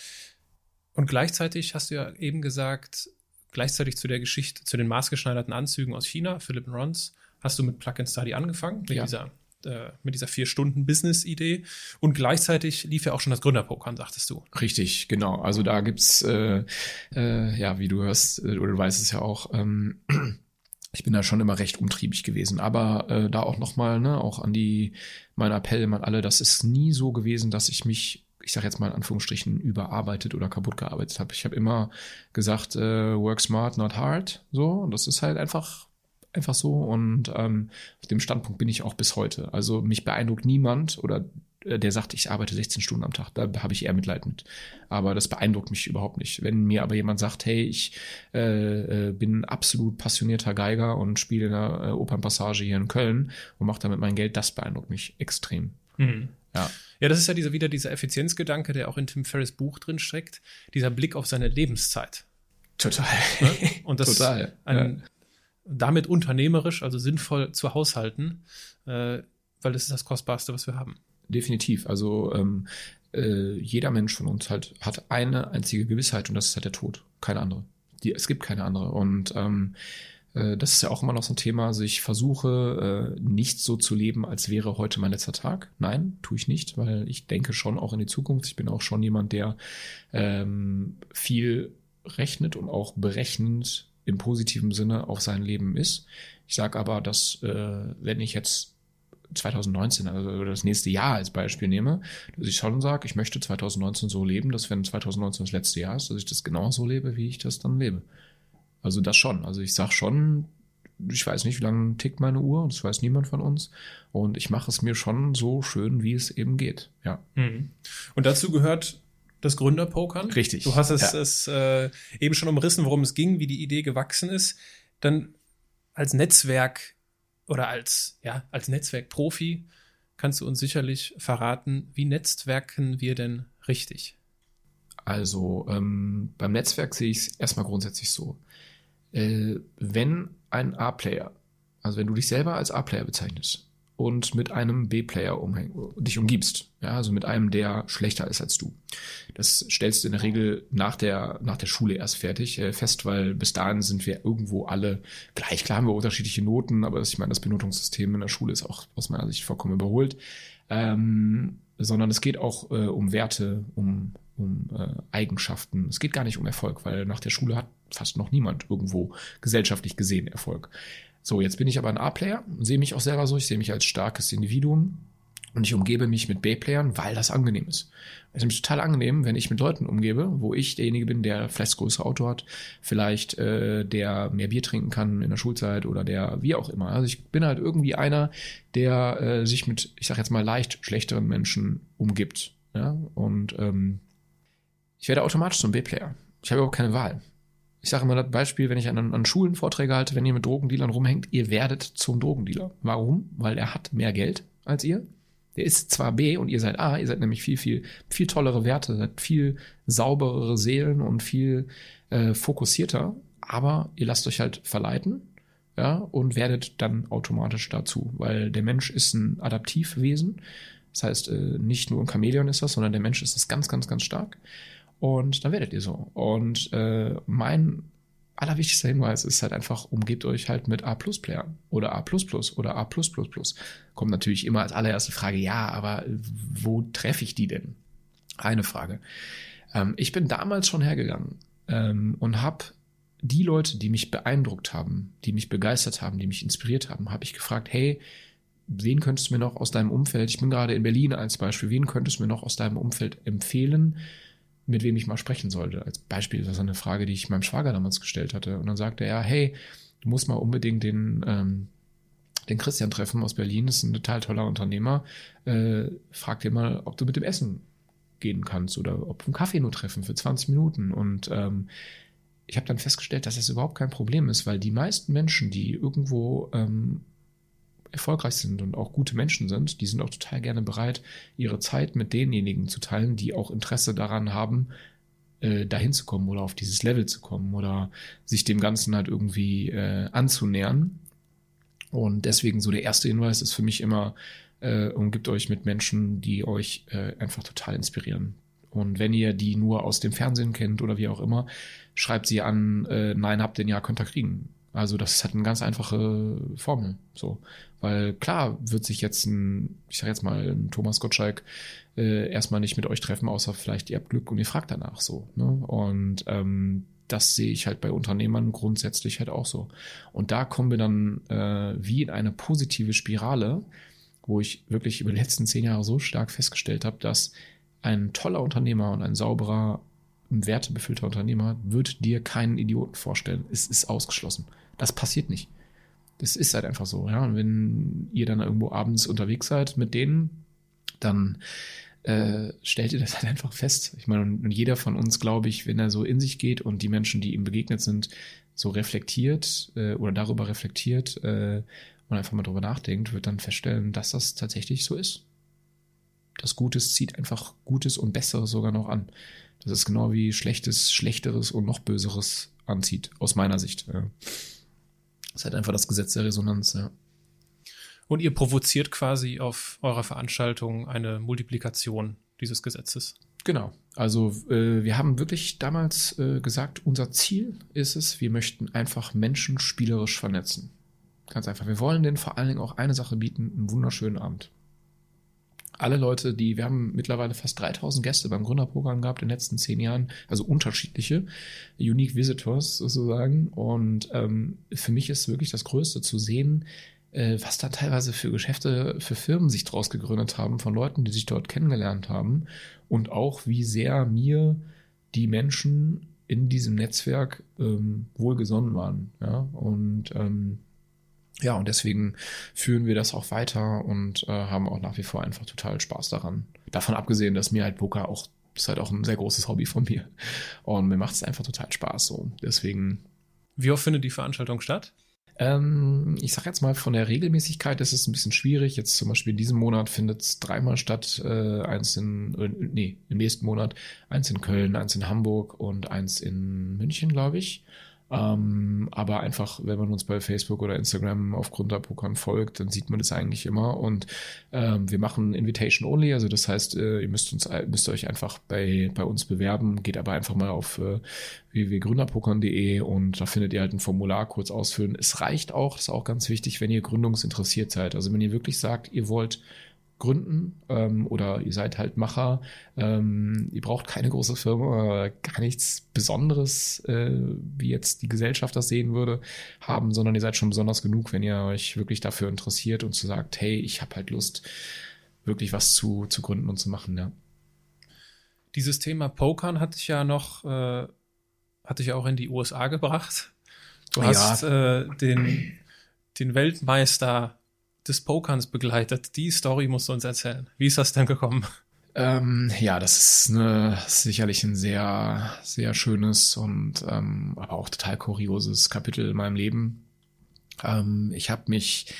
Und gleichzeitig hast du ja eben gesagt, gleichzeitig zu der Geschichte, zu den maßgeschneiderten Anzügen aus China, Philipp Rons, hast du mit Plug and Study angefangen, mit ja. dieser äh, mit dieser vier Stunden Business-Idee und gleichzeitig lief ja auch schon das Gründerprogramm, sagtest du. Richtig, genau. Also da gibt's äh, äh, ja, wie du hörst äh, oder du weißt es ja auch. Ähm, ich bin da schon immer recht umtriebig gewesen, aber äh, da auch nochmal, ne, auch an die mein Appell an alle, das ist nie so gewesen, dass ich mich ich sage jetzt mal in Anführungsstrichen, überarbeitet oder kaputt gearbeitet habe. Ich habe immer gesagt, äh, work smart, not hard. So, und das ist halt einfach einfach so und ähm, auf dem Standpunkt bin ich auch bis heute. Also mich beeindruckt niemand oder äh, der sagt, ich arbeite 16 Stunden am Tag, da habe ich eher Mitleid mit. Aber das beeindruckt mich überhaupt nicht. Wenn mir aber jemand sagt, hey, ich äh, äh, bin absolut passionierter Geiger und spiele in der äh, Opernpassage hier in Köln und mache damit mein Geld, das beeindruckt mich extrem. Mhm. Ja. Ja, das ist ja dieser, wieder dieser Effizienzgedanke, der auch in Tim Ferriss Buch drin steckt. Dieser Blick auf seine Lebenszeit. Total. Ne? Und das Total. Ein, ja damit unternehmerisch, also sinnvoll zu haushalten, äh, weil das ist das Kostbarste, was wir haben. Definitiv. Also ähm, äh, jeder Mensch von uns halt hat eine einzige Gewissheit und das ist halt der Tod. Keine andere. Die, es gibt keine andere. Und ähm, äh, das ist ja auch immer noch so ein Thema. Also ich versuche äh, nicht so zu leben, als wäre heute mein letzter Tag. Nein, tue ich nicht, weil ich denke schon auch in die Zukunft. Ich bin auch schon jemand, der ähm, viel rechnet und auch berechnend im positiven Sinne auf sein Leben ist. Ich sage aber, dass äh, wenn ich jetzt 2019, also das nächste Jahr als Beispiel nehme, dass ich schon sage, ich möchte 2019 so leben, dass wenn 2019 das letzte Jahr ist, dass ich das genauso lebe, wie ich das dann lebe. Also das schon. Also ich sage schon, ich weiß nicht, wie lange tickt meine Uhr, das weiß niemand von uns. Und ich mache es mir schon so schön, wie es eben geht. Ja. Mhm. Und dazu gehört das Gründerpokern. Richtig. Du hast es, ja. es äh, eben schon umrissen, worum es ging, wie die Idee gewachsen ist. Dann als Netzwerk oder als, ja, als Netzwerkprofi kannst du uns sicherlich verraten, wie netzwerken wir denn richtig? Also ähm, beim Netzwerk sehe ich es erstmal grundsätzlich so. Äh, wenn ein A-Player, also wenn du dich selber als A-Player bezeichnest und mit einem B-Player dich umgibst, ja, also mit einem, der schlechter ist als du. Das stellst du in der Regel nach der, nach der Schule erst fertig äh, fest, weil bis dahin sind wir irgendwo alle gleich. Klar haben wir unterschiedliche Noten, aber ich meine, das Benotungssystem in der Schule ist auch aus meiner Sicht vollkommen überholt. Ähm, sondern es geht auch äh, um Werte, um, um äh, Eigenschaften. Es geht gar nicht um Erfolg, weil nach der Schule hat fast noch niemand irgendwo gesellschaftlich gesehen Erfolg. So, jetzt bin ich aber ein A-Player, sehe mich auch selber so, ich sehe mich als starkes Individuum und ich umgebe mich mit B-Playern, weil das angenehm ist. Es ist nämlich total angenehm, wenn ich mit Leuten umgebe, wo ich derjenige bin, der vielleicht das größere Auto hat, vielleicht äh, der mehr Bier trinken kann in der Schulzeit oder der wie auch immer. Also ich bin halt irgendwie einer, der äh, sich mit, ich sag jetzt mal, leicht schlechteren Menschen umgibt. Ja? Und ähm, ich werde automatisch zum B-Player. Ich habe überhaupt keine Wahl. Ich sage immer das Beispiel, wenn ich an, an Schulen Vorträge halte, wenn ihr mit Drogendealern rumhängt, ihr werdet zum Drogendealer. Warum? Weil er hat mehr Geld als ihr. Der ist zwar B und ihr seid A, ihr seid nämlich viel, viel, viel tollere Werte, seid viel sauberere Seelen und viel äh, fokussierter, aber ihr lasst euch halt verleiten, ja, und werdet dann automatisch dazu, weil der Mensch ist ein Adaptivwesen. Das heißt, äh, nicht nur ein Chamäleon ist das, sondern der Mensch ist das ganz, ganz, ganz stark. Und dann werdet ihr so. Und äh, mein allerwichtigster Hinweis ist halt einfach, umgebt euch halt mit A-Playern oder A oder A. Kommt natürlich immer als allererste Frage, ja, aber wo treffe ich die denn? Eine Frage. Ähm, ich bin damals schon hergegangen ähm, und habe die Leute, die mich beeindruckt haben, die mich begeistert haben, die mich inspiriert haben, habe ich gefragt, hey, wen könntest du mir noch aus deinem Umfeld, ich bin gerade in Berlin als Beispiel, wen könntest du mir noch aus deinem Umfeld empfehlen, mit wem ich mal sprechen sollte. Als Beispiel, das ist eine Frage, die ich meinem Schwager damals gestellt hatte. Und dann sagte er, hey, du musst mal unbedingt den, ähm, den Christian treffen aus Berlin, das ist ein total toller Unternehmer. Äh, frag dir mal, ob du mit dem Essen gehen kannst oder ob wir einen Kaffee nur treffen für 20 Minuten. Und ähm, ich habe dann festgestellt, dass das überhaupt kein Problem ist, weil die meisten Menschen, die irgendwo ähm, erfolgreich sind und auch gute Menschen sind, die sind auch total gerne bereit, ihre Zeit mit denjenigen zu teilen, die auch Interesse daran haben, äh, dahin zu kommen oder auf dieses Level zu kommen oder sich dem Ganzen halt irgendwie äh, anzunähern. Und deswegen so der erste Hinweis ist für mich immer, äh, umgibt euch mit Menschen, die euch äh, einfach total inspirieren. Und wenn ihr die nur aus dem Fernsehen kennt oder wie auch immer, schreibt sie an, äh, nein, habt den ja, könnt ihr kriegen. Also das halt eine ganz einfache Formel. So, weil klar wird sich jetzt ein, ich sag jetzt mal, ein Thomas Gottschalk äh, erstmal nicht mit euch treffen, außer vielleicht ihr habt Glück und ihr fragt danach so. Ne? Und ähm, das sehe ich halt bei Unternehmern grundsätzlich halt auch so. Und da kommen wir dann äh, wie in eine positive Spirale, wo ich wirklich über die letzten zehn Jahre so stark festgestellt habe, dass ein toller Unternehmer und ein sauberer wertebefüllter Unternehmer wird dir keinen Idioten vorstellen. Es ist ausgeschlossen. Das passiert nicht. Das ist halt einfach so. Ja? Und wenn ihr dann irgendwo abends unterwegs seid mit denen, dann äh, stellt ihr das halt einfach fest. Ich meine, und jeder von uns, glaube ich, wenn er so in sich geht und die Menschen, die ihm begegnet sind, so reflektiert äh, oder darüber reflektiert äh, und einfach mal drüber nachdenkt, wird dann feststellen, dass das tatsächlich so ist. Das Gutes zieht einfach Gutes und Besseres sogar noch an. Das ist genau wie Schlechtes, Schlechteres und noch Böseres anzieht, aus meiner Sicht. Ja. Das ist halt einfach das Gesetz der Resonanz, ja. Und ihr provoziert quasi auf eurer Veranstaltung eine Multiplikation dieses Gesetzes. Genau. Also äh, wir haben wirklich damals äh, gesagt, unser Ziel ist es, wir möchten einfach Menschen spielerisch vernetzen. Ganz einfach. Wir wollen denen vor allen Dingen auch eine Sache bieten, einen wunderschönen Abend alle Leute, die, wir haben mittlerweile fast 3000 Gäste beim Gründerprogramm gehabt in den letzten zehn Jahren, also unterschiedliche Unique Visitors sozusagen. Und ähm, für mich ist wirklich das Größte zu sehen, äh, was da teilweise für Geschäfte, für Firmen sich draus gegründet haben, von Leuten, die sich dort kennengelernt haben. Und auch, wie sehr mir die Menschen in diesem Netzwerk ähm, wohlgesonnen waren. Ja? Und ähm, Ja, und deswegen führen wir das auch weiter und äh, haben auch nach wie vor einfach total Spaß daran. Davon abgesehen, dass mir halt Poker auch, ist halt auch ein sehr großes Hobby von mir. Und mir macht es einfach total Spaß so. Deswegen. Wie oft findet die Veranstaltung statt? Ähm, ich sag jetzt mal, von der Regelmäßigkeit ist es ein bisschen schwierig. Jetzt zum Beispiel in diesem Monat findet es dreimal statt. Äh, eins in, äh, nee, im nächsten Monat. Eins in Köln, eins in Hamburg und eins in München, glaube ich. Ähm, aber einfach, wenn man uns bei Facebook oder Instagram auf Grundapokern folgt, dann sieht man das eigentlich immer. Und ähm, wir machen Invitation Only, also das heißt, äh, ihr müsst uns müsst euch einfach bei, bei uns bewerben, geht aber einfach mal auf äh, www.gründerpokern.de und da findet ihr halt ein Formular kurz ausfüllen. Es reicht auch, das ist auch ganz wichtig, wenn ihr gründungsinteressiert seid. Also wenn ihr wirklich sagt, ihr wollt gründen ähm, oder ihr seid halt Macher. Ähm, ihr braucht keine große Firma, gar nichts Besonderes, äh, wie jetzt die Gesellschaft das sehen würde, haben, sondern ihr seid schon besonders genug, wenn ihr euch wirklich dafür interessiert und zu sagt, hey, ich habe halt Lust, wirklich was zu, zu gründen und zu machen. Ja. Dieses Thema Pokern hatte ich ja noch, äh, hatte ich auch in die USA gebracht. Du hast ja. äh, den, den Weltmeister des Pokerns begleitet. Die Story musst du uns erzählen. Wie ist das denn gekommen? Ähm, ja, das ist eine, sicherlich ein sehr, sehr schönes und ähm, aber auch total kurioses Kapitel in meinem Leben. Ähm, ich habe mich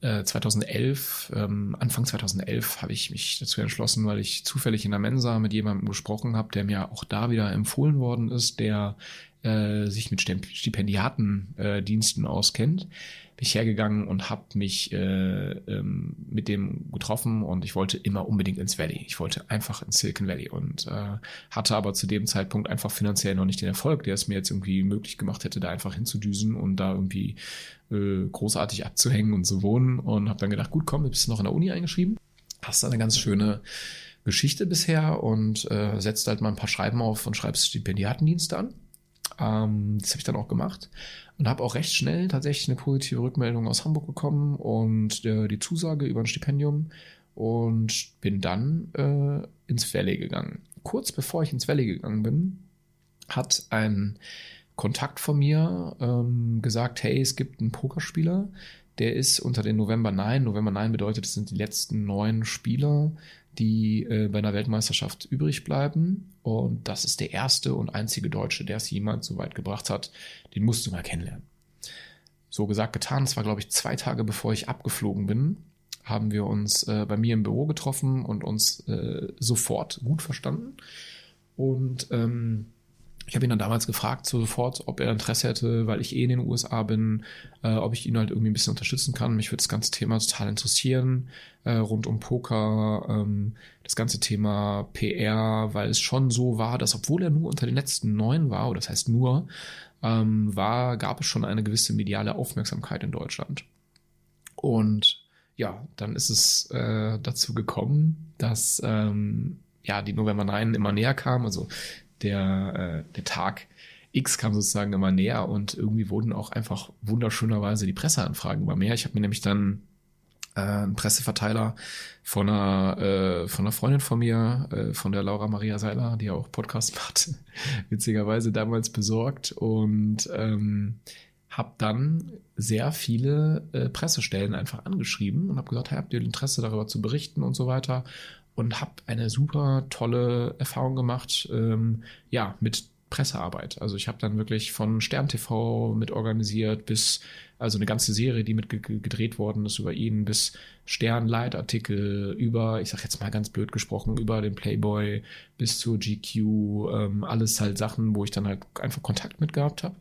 äh, 2011, ähm, Anfang 2011 habe ich mich dazu entschlossen, weil ich zufällig in der Mensa mit jemandem gesprochen habe, der mir auch da wieder empfohlen worden ist, der äh, sich mit Stipendiatendiensten äh, auskennt bin ich hergegangen und habe mich äh, ähm, mit dem getroffen und ich wollte immer unbedingt ins Valley. Ich wollte einfach ins Silicon Valley und äh, hatte aber zu dem Zeitpunkt einfach finanziell noch nicht den Erfolg, der es mir jetzt irgendwie möglich gemacht hätte, da einfach hinzudüsen und da irgendwie äh, großartig abzuhängen und zu wohnen und habe dann gedacht, gut, komm, du bist noch in der Uni eingeschrieben, hast da eine ganz schöne Geschichte bisher und äh, setzt halt mal ein paar Schreiben auf und schreibst Stipendiatendienste an. Ähm, das habe ich dann auch gemacht und habe auch recht schnell tatsächlich eine positive Rückmeldung aus Hamburg bekommen und äh, die Zusage über ein Stipendium und bin dann äh, ins Valley gegangen. Kurz bevor ich ins Valley gegangen bin, hat ein Kontakt von mir ähm, gesagt, hey, es gibt einen Pokerspieler, der ist unter den November 9. November 9 bedeutet, es sind die letzten neun Spieler, die äh, bei einer Weltmeisterschaft übrig bleiben. Und das ist der erste und einzige Deutsche, der es jemand so weit gebracht hat. Den musst du mal kennenlernen. So gesagt, getan. Es war, glaube ich, zwei Tage bevor ich abgeflogen bin, haben wir uns äh, bei mir im Büro getroffen und uns äh, sofort gut verstanden. Und ähm, ich habe ihn dann damals gefragt, sofort, ob er Interesse hätte, weil ich eh in den USA bin, äh, ob ich ihn halt irgendwie ein bisschen unterstützen kann. Mich würde das ganze Thema total interessieren, äh, rund um Poker, ähm, das ganze Thema PR, weil es schon so war, dass obwohl er nur unter den letzten neun war, oder das heißt nur, ähm, war, gab es schon eine gewisse mediale Aufmerksamkeit in Deutschland. Und ja, dann ist es äh, dazu gekommen, dass ähm, ja die November 9 immer näher kam. Also der, äh, der Tag X kam sozusagen immer näher und irgendwie wurden auch einfach wunderschönerweise die Presseanfragen immer mehr. Ich habe mir nämlich dann äh, einen Presseverteiler von einer, äh, von einer Freundin von mir, äh, von der Laura Maria Seiler, die ja auch Podcast macht, witzigerweise damals besorgt und ähm, habe dann sehr viele äh, Pressestellen einfach angeschrieben und habe gesagt, hey, habt ihr Interesse darüber zu berichten und so weiter und habe eine super tolle Erfahrung gemacht, ähm, ja, mit Pressearbeit. Also ich habe dann wirklich von Stern TV mit organisiert bis also eine ganze Serie, die mit gedreht worden ist über ihn, bis Stern-Leitartikel über, ich sag jetzt mal ganz blöd gesprochen, über den Playboy bis zur GQ, ähm, alles halt Sachen, wo ich dann halt einfach Kontakt mit gehabt habe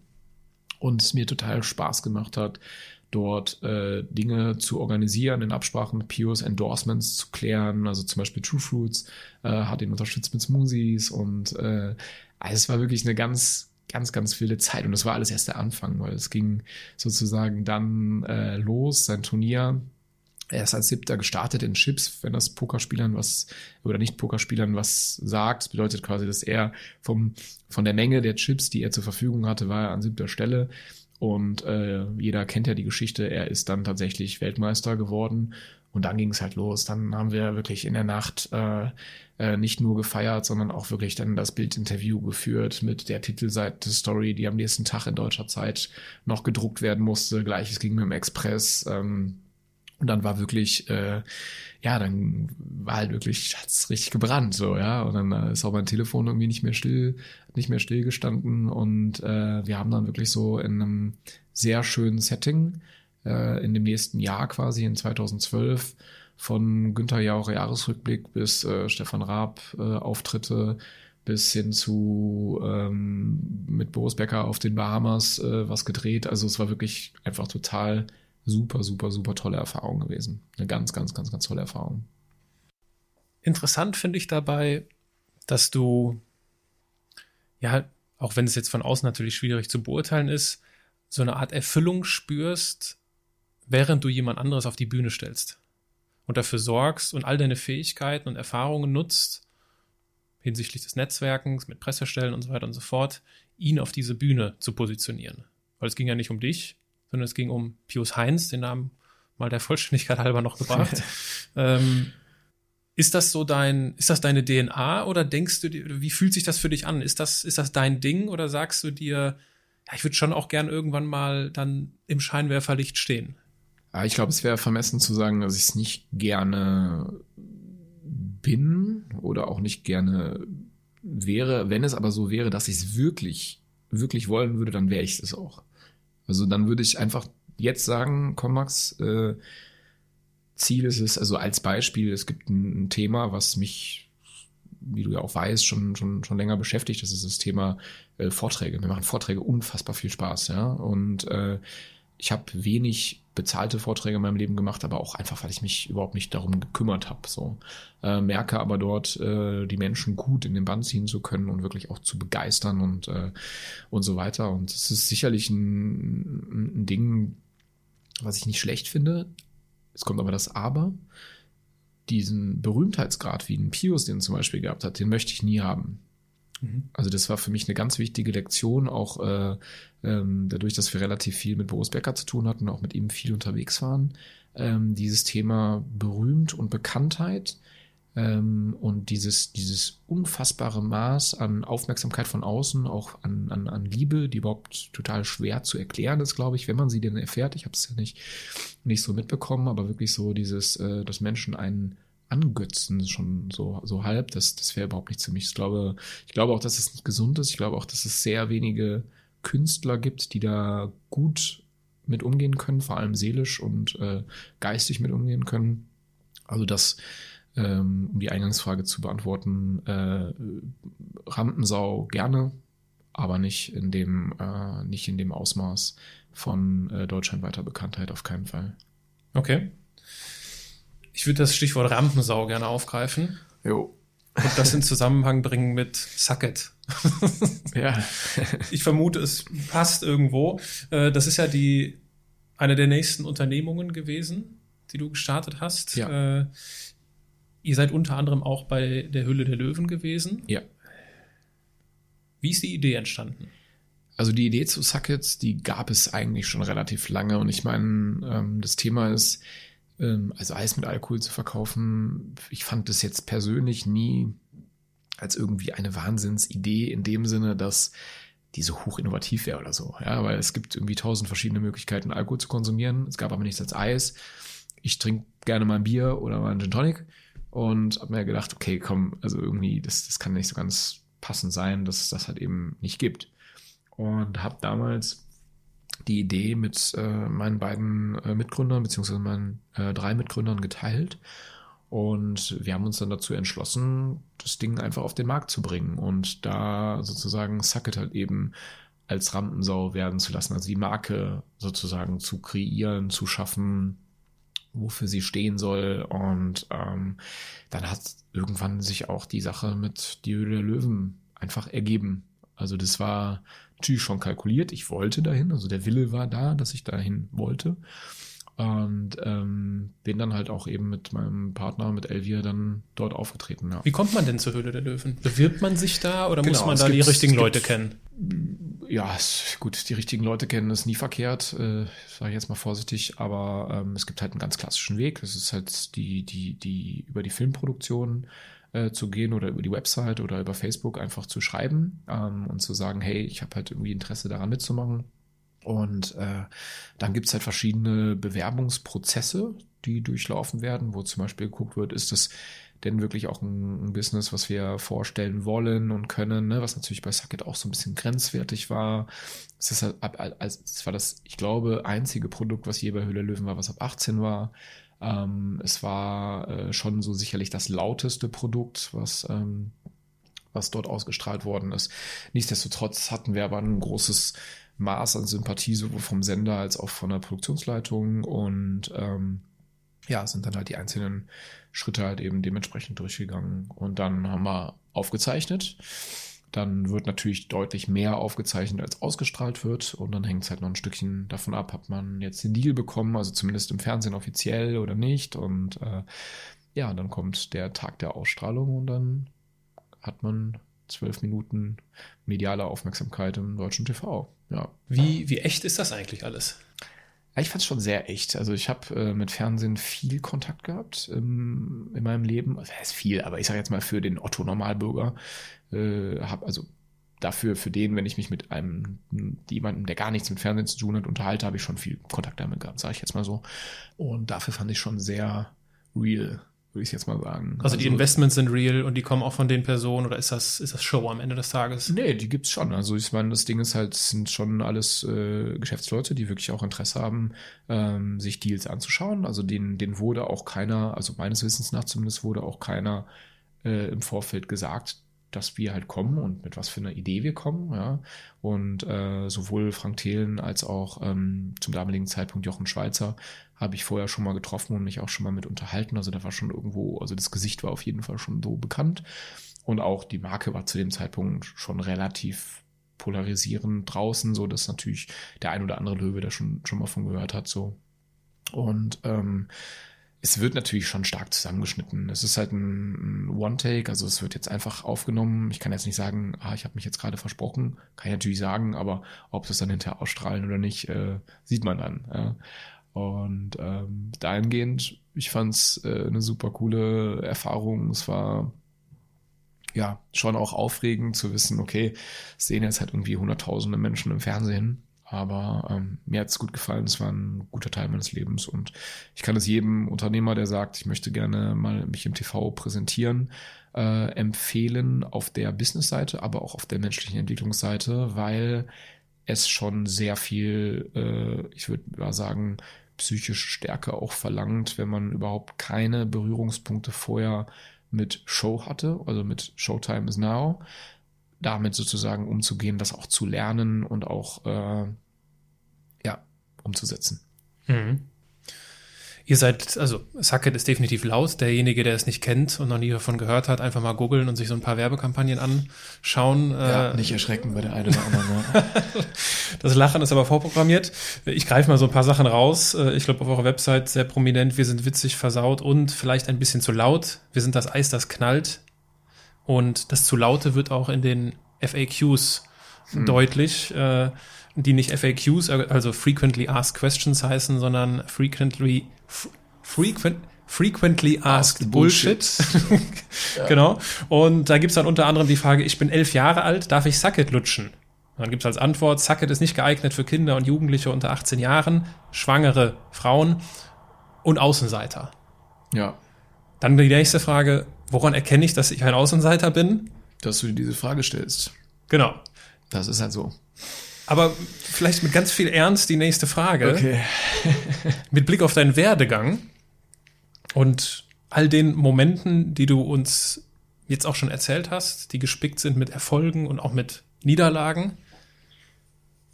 und es mir total Spaß gemacht hat, dort äh, Dinge zu organisieren, in Absprache mit Pios Endorsements zu klären. Also zum Beispiel True Fruits äh, hat ihn unterstützt mit Smoothies und äh, also es war wirklich eine ganz, ganz, ganz viele Zeit und das war alles erst der Anfang, weil es ging sozusagen dann äh, los, sein Turnier. Er ist als Siebter gestartet in Chips, wenn das Pokerspielern was oder nicht Pokerspielern was sagt. Das bedeutet quasi, dass er vom, von der Menge der Chips, die er zur Verfügung hatte, war er an siebter Stelle. Und äh, jeder kennt ja die Geschichte, er ist dann tatsächlich Weltmeister geworden Und dann ging es halt los. Dann haben wir wirklich in der Nacht äh, äh, nicht nur gefeiert, sondern auch wirklich dann das Bildinterview geführt mit der Titelseite Story, die am nächsten Tag in deutscher Zeit noch gedruckt werden musste. Gleiches ging mit dem Express. Ähm, und dann war wirklich, äh, ja, dann war halt wirklich, hat's richtig gebrannt, so, ja. Und dann äh, ist auch mein Telefon irgendwie nicht mehr still, nicht mehr still gestanden. Und äh, wir haben dann wirklich so in einem sehr schönen Setting äh, in dem nächsten Jahr quasi, in 2012, von Günther Jauch Jahresrückblick bis äh, Stefan Raab äh, Auftritte bis hin zu ähm, mit Boris Becker auf den Bahamas äh, was gedreht. Also es war wirklich einfach total super, super, super tolle Erfahrung gewesen. Eine ganz, ganz, ganz, ganz tolle Erfahrung. Interessant finde ich dabei, dass du, ja, auch wenn es jetzt von außen natürlich schwierig zu beurteilen ist, so eine Art Erfüllung spürst, während du jemand anderes auf die Bühne stellst und dafür sorgst und all deine Fähigkeiten und Erfahrungen nutzt, hinsichtlich des Netzwerkens, mit Pressestellen und so weiter und so fort, ihn auf diese Bühne zu positionieren. Weil es ging ja nicht um dich, sondern es ging um Pius Heinz, den Namen mal der Vollständigkeit halber noch gebracht. ähm, ist das so dein, ist das deine DNA oder denkst du dir, wie fühlt sich das für dich an? Ist das, ist das dein Ding oder sagst du dir, ja, ich würde schon auch gern irgendwann mal dann im Scheinwerferlicht stehen? Ich glaube, es wäre vermessen zu sagen, dass ich es nicht gerne bin oder auch nicht gerne wäre. Wenn es aber so wäre, dass ich es wirklich, wirklich wollen würde, dann wäre ich es auch. Also dann würde ich einfach jetzt sagen, komm Max, äh, Ziel ist es, also als Beispiel, es gibt ein, ein, Thema, was mich, wie du ja auch weißt, schon, schon, schon länger beschäftigt. Das ist das Thema äh, Vorträge. Mir machen Vorträge unfassbar viel Spaß, ja. Und äh, ich habe wenig bezahlte Vorträge in meinem Leben gemacht, aber auch einfach, weil ich mich überhaupt nicht darum gekümmert habe. So äh, merke aber dort äh, die Menschen gut in den Bann ziehen zu können und wirklich auch zu begeistern und äh, und so weiter. Und es ist sicherlich ein, ein Ding, was ich nicht schlecht finde. Es kommt aber das Aber. Diesen Berühmtheitsgrad, wie ein Pius den zum Beispiel gehabt hat, den möchte ich nie haben. Mhm. Also das war für mich eine ganz wichtige Lektion, auch äh, ähm, dadurch, dass wir relativ viel mit Boris Becker zu tun hatten, auch mit ihm viel unterwegs waren. Ähm, dieses Thema berühmt und Bekanntheit ähm, und dieses, dieses unfassbare Maß an Aufmerksamkeit von außen, auch an, an, an Liebe, die überhaupt total schwer zu erklären ist, glaube ich, wenn man sie denn erfährt. Ich habe es ja nicht, nicht so mitbekommen, aber wirklich so dieses, äh, dass Menschen einen angötzen, schon so, so halb, das, das wäre überhaupt nicht für mich. Ich glaube, ich glaube auch, dass es nicht gesund ist. Ich glaube auch, dass es sehr wenige Künstler gibt, die da gut mit umgehen können, vor allem seelisch und äh, geistig mit umgehen können. Also das, ähm, um die Eingangsfrage zu beantworten, äh, Rampensau gerne, aber nicht in dem, äh, nicht in dem Ausmaß von äh, deutschlandweiter Bekanntheit auf keinen Fall. Okay. Ich würde das Stichwort Rampensau gerne aufgreifen. Jo. Und das in Zusammenhang bringen mit Sucket. ja. ich vermute, es passt irgendwo. Äh, das ist ja die, eine der nächsten Unternehmungen gewesen, die du gestartet hast. Ja. Äh, ihr seid unter anderem auch bei der Hülle der Löwen gewesen. Ja. Wie ist die Idee entstanden? Also die Idee zu Suckets, die gab es eigentlich schon relativ lange. Und ich meine, ähm, das Thema ist, also Eis mit Alkohol zu verkaufen, ich fand das jetzt persönlich nie als irgendwie eine Wahnsinnsidee in dem Sinne, dass die so hoch innovativ wäre oder so. Ja, weil es gibt irgendwie tausend verschiedene Möglichkeiten, Alkohol zu konsumieren. Es gab aber nichts als Eis. Ich trinke gerne mal ein Bier oder mal einen Gin Tonic und habe mir gedacht, okay, komm, also irgendwie, das, das kann nicht so ganz passend sein, dass es das halt eben nicht gibt. Und habe damals die Idee mit äh, meinen beiden äh, Mitgründern, beziehungsweise meinen äh, drei Mitgründern geteilt. Und wir haben uns dann dazu entschlossen, das Ding einfach auf den Markt zu bringen und da sozusagen Sucket halt eben als Rampensau werden zu lassen, also die Marke sozusagen zu kreieren, zu schaffen, wofür sie stehen soll. Und ähm, dann hat irgendwann sich auch die Sache mit die Höhle der Löwen einfach ergeben. Also das war natürlich schon kalkuliert. Ich wollte dahin, also der Wille war da, dass ich dahin wollte. Und ähm, bin dann halt auch eben mit meinem Partner, mit Elvia, dann dort aufgetreten. Ja. Wie kommt man denn zur Höhle der Löwen? Bewirbt man sich da oder genau, muss man da gibt, die richtigen Leute kennen? Ja, gut, die richtigen Leute kennen ist nie verkehrt, äh, sage ich jetzt mal vorsichtig, aber ähm, es gibt halt einen ganz klassischen Weg. Das ist halt die, die, die über die Filmproduktion äh, zu gehen oder über die Website oder über Facebook einfach zu schreiben ähm, und zu sagen, hey, ich habe halt irgendwie Interesse daran mitzumachen und äh, dann gibt's halt verschiedene Bewerbungsprozesse, die durchlaufen werden, wo zum Beispiel geguckt wird, ist das denn wirklich auch ein, ein Business, was wir vorstellen wollen und können, ne? was natürlich bei Sucket auch so ein bisschen grenzwertig war. Es ist halt ab, als, es war das, ich glaube, einzige Produkt, was je bei Höhle Löwen war, was ab 18 war. Ähm, es war äh, schon so sicherlich das lauteste Produkt, was ähm, was dort ausgestrahlt worden ist. Nichtsdestotrotz hatten wir aber ein großes Maß an Sympathie sowohl vom Sender als auch von der Produktionsleitung und ähm, ja, sind dann halt die einzelnen Schritte halt eben dementsprechend durchgegangen. Und dann haben wir aufgezeichnet. Dann wird natürlich deutlich mehr aufgezeichnet, als ausgestrahlt wird. Und dann hängt es halt noch ein Stückchen davon ab, hat man jetzt den Deal bekommen, also zumindest im Fernsehen offiziell oder nicht. Und äh, ja, dann kommt der Tag der Ausstrahlung und dann hat man zwölf Minuten mediale Aufmerksamkeit im deutschen TV. Ja. Wie, wie echt ist das eigentlich alles? Ja, ich fand es schon sehr echt. Also ich habe äh, mit Fernsehen viel Kontakt gehabt ähm, in meinem Leben. Also das heißt viel, aber ich sage jetzt mal für den Otto Normalbürger äh, habe also dafür für den, wenn ich mich mit einem jemandem, der gar nichts mit Fernsehen zu tun hat, unterhalte, habe ich schon viel Kontakt damit gehabt, sage ich jetzt mal so. Und dafür fand ich schon sehr real würde ich jetzt mal sagen. Also, also, die Investments sind real und die kommen auch von den Personen oder ist das, ist das Show am Ende des Tages? Nee, die gibt's schon. Also ich meine, das Ding ist halt, sind schon alles äh, Geschäftsleute, die wirklich auch Interesse haben, ähm, sich Deals anzuschauen. Also denen, denen wurde auch keiner, also meines Wissens nach zumindest wurde auch keiner äh, im Vorfeld gesagt, dass wir halt kommen und mit was für einer Idee wir kommen, ja. Und äh, sowohl Frank Thelen als auch ähm, zum damaligen Zeitpunkt Jochen Schweizer habe ich vorher schon mal getroffen und mich auch schon mal mit unterhalten. Also da war schon irgendwo, also das Gesicht war auf jeden Fall schon so bekannt. Und auch die Marke war zu dem Zeitpunkt schon relativ polarisierend draußen, so dass natürlich der ein oder andere Löwe da schon, schon mal von gehört hat, so. Und ähm, es wird natürlich schon stark zusammengeschnitten. Es ist halt ein, One-Take, also es wird jetzt einfach aufgenommen. Ich kann jetzt nicht sagen, ah, ich habe mich jetzt gerade versprochen. Kann ich natürlich sagen, aber ob das dann hinterher ausstrahlen oder nicht, äh, sieht man dann. Ja. Und ähm, dahingehend, ich fand's äh, eine super coole Erfahrung. Es war ja schon auch aufregend zu wissen, okay, sehen jetzt halt irgendwie hunderttausende Menschen im Fernsehen aber ähm, mir hat es gut gefallen. Es war ein guter Teil meines Lebens. Und ich kann es jedem Unternehmer, der sagt, ich möchte gerne mal mich im TV präsentieren, äh, empfehlen auf der Business-Seite, aber auch auf der menschlichen Entwicklungsseite, weil es schon sehr viel, äh, ich würde mal sagen, psychische Stärke auch verlangt, wenn man überhaupt keine Berührungspunkte vorher mit Show hatte, also mit Showtime is Now damit sozusagen umzugehen, das auch zu lernen und auch äh, ja umzusetzen. Mhm. Ihr seid, also Sucket ist definitiv laut. Derjenige, der es nicht kennt und noch nie davon gehört hat, einfach mal googeln und sich so ein paar Werbekampagnen anschauen. Ja, äh, nicht erschrecken bei der einen oder anderen. Ja. das Lachen ist aber vorprogrammiert. Ich greife mal so ein paar Sachen raus. Äh, ich glaube, auf eurer Website sehr prominent. Wir sind witzig versaut und vielleicht ein bisschen zu laut. Wir sind das Eis, das knallt. Und das zu laute wird auch in den FAQs hm. deutlich, äh, die nicht FAQs, also Frequently Asked Questions heißen, sondern Frequently, frequent, frequently Asked, asked Bullshit. Bullshit. ja. Genau. Und da gibt's dann unter anderem die Frage, ich bin elf Jahre alt, darf ich Sucket lutschen? Und dann gibt's als Antwort, Sucket ist nicht geeignet für Kinder und Jugendliche unter 18 Jahren, schwangere Frauen und Außenseiter. Ja. Dann die nächste Frage, woran erkenne ich, dass ich ein Außenseiter bin? Dass du dir diese Frage stellst. Genau. Das ist halt so. Aber vielleicht mit ganz viel Ernst die nächste Frage. Okay. mit Blick auf deinen Werdegang und all den Momenten, die du uns jetzt auch schon erzählt hast, die gespickt sind mit Erfolgen und auch mit Niederlagen.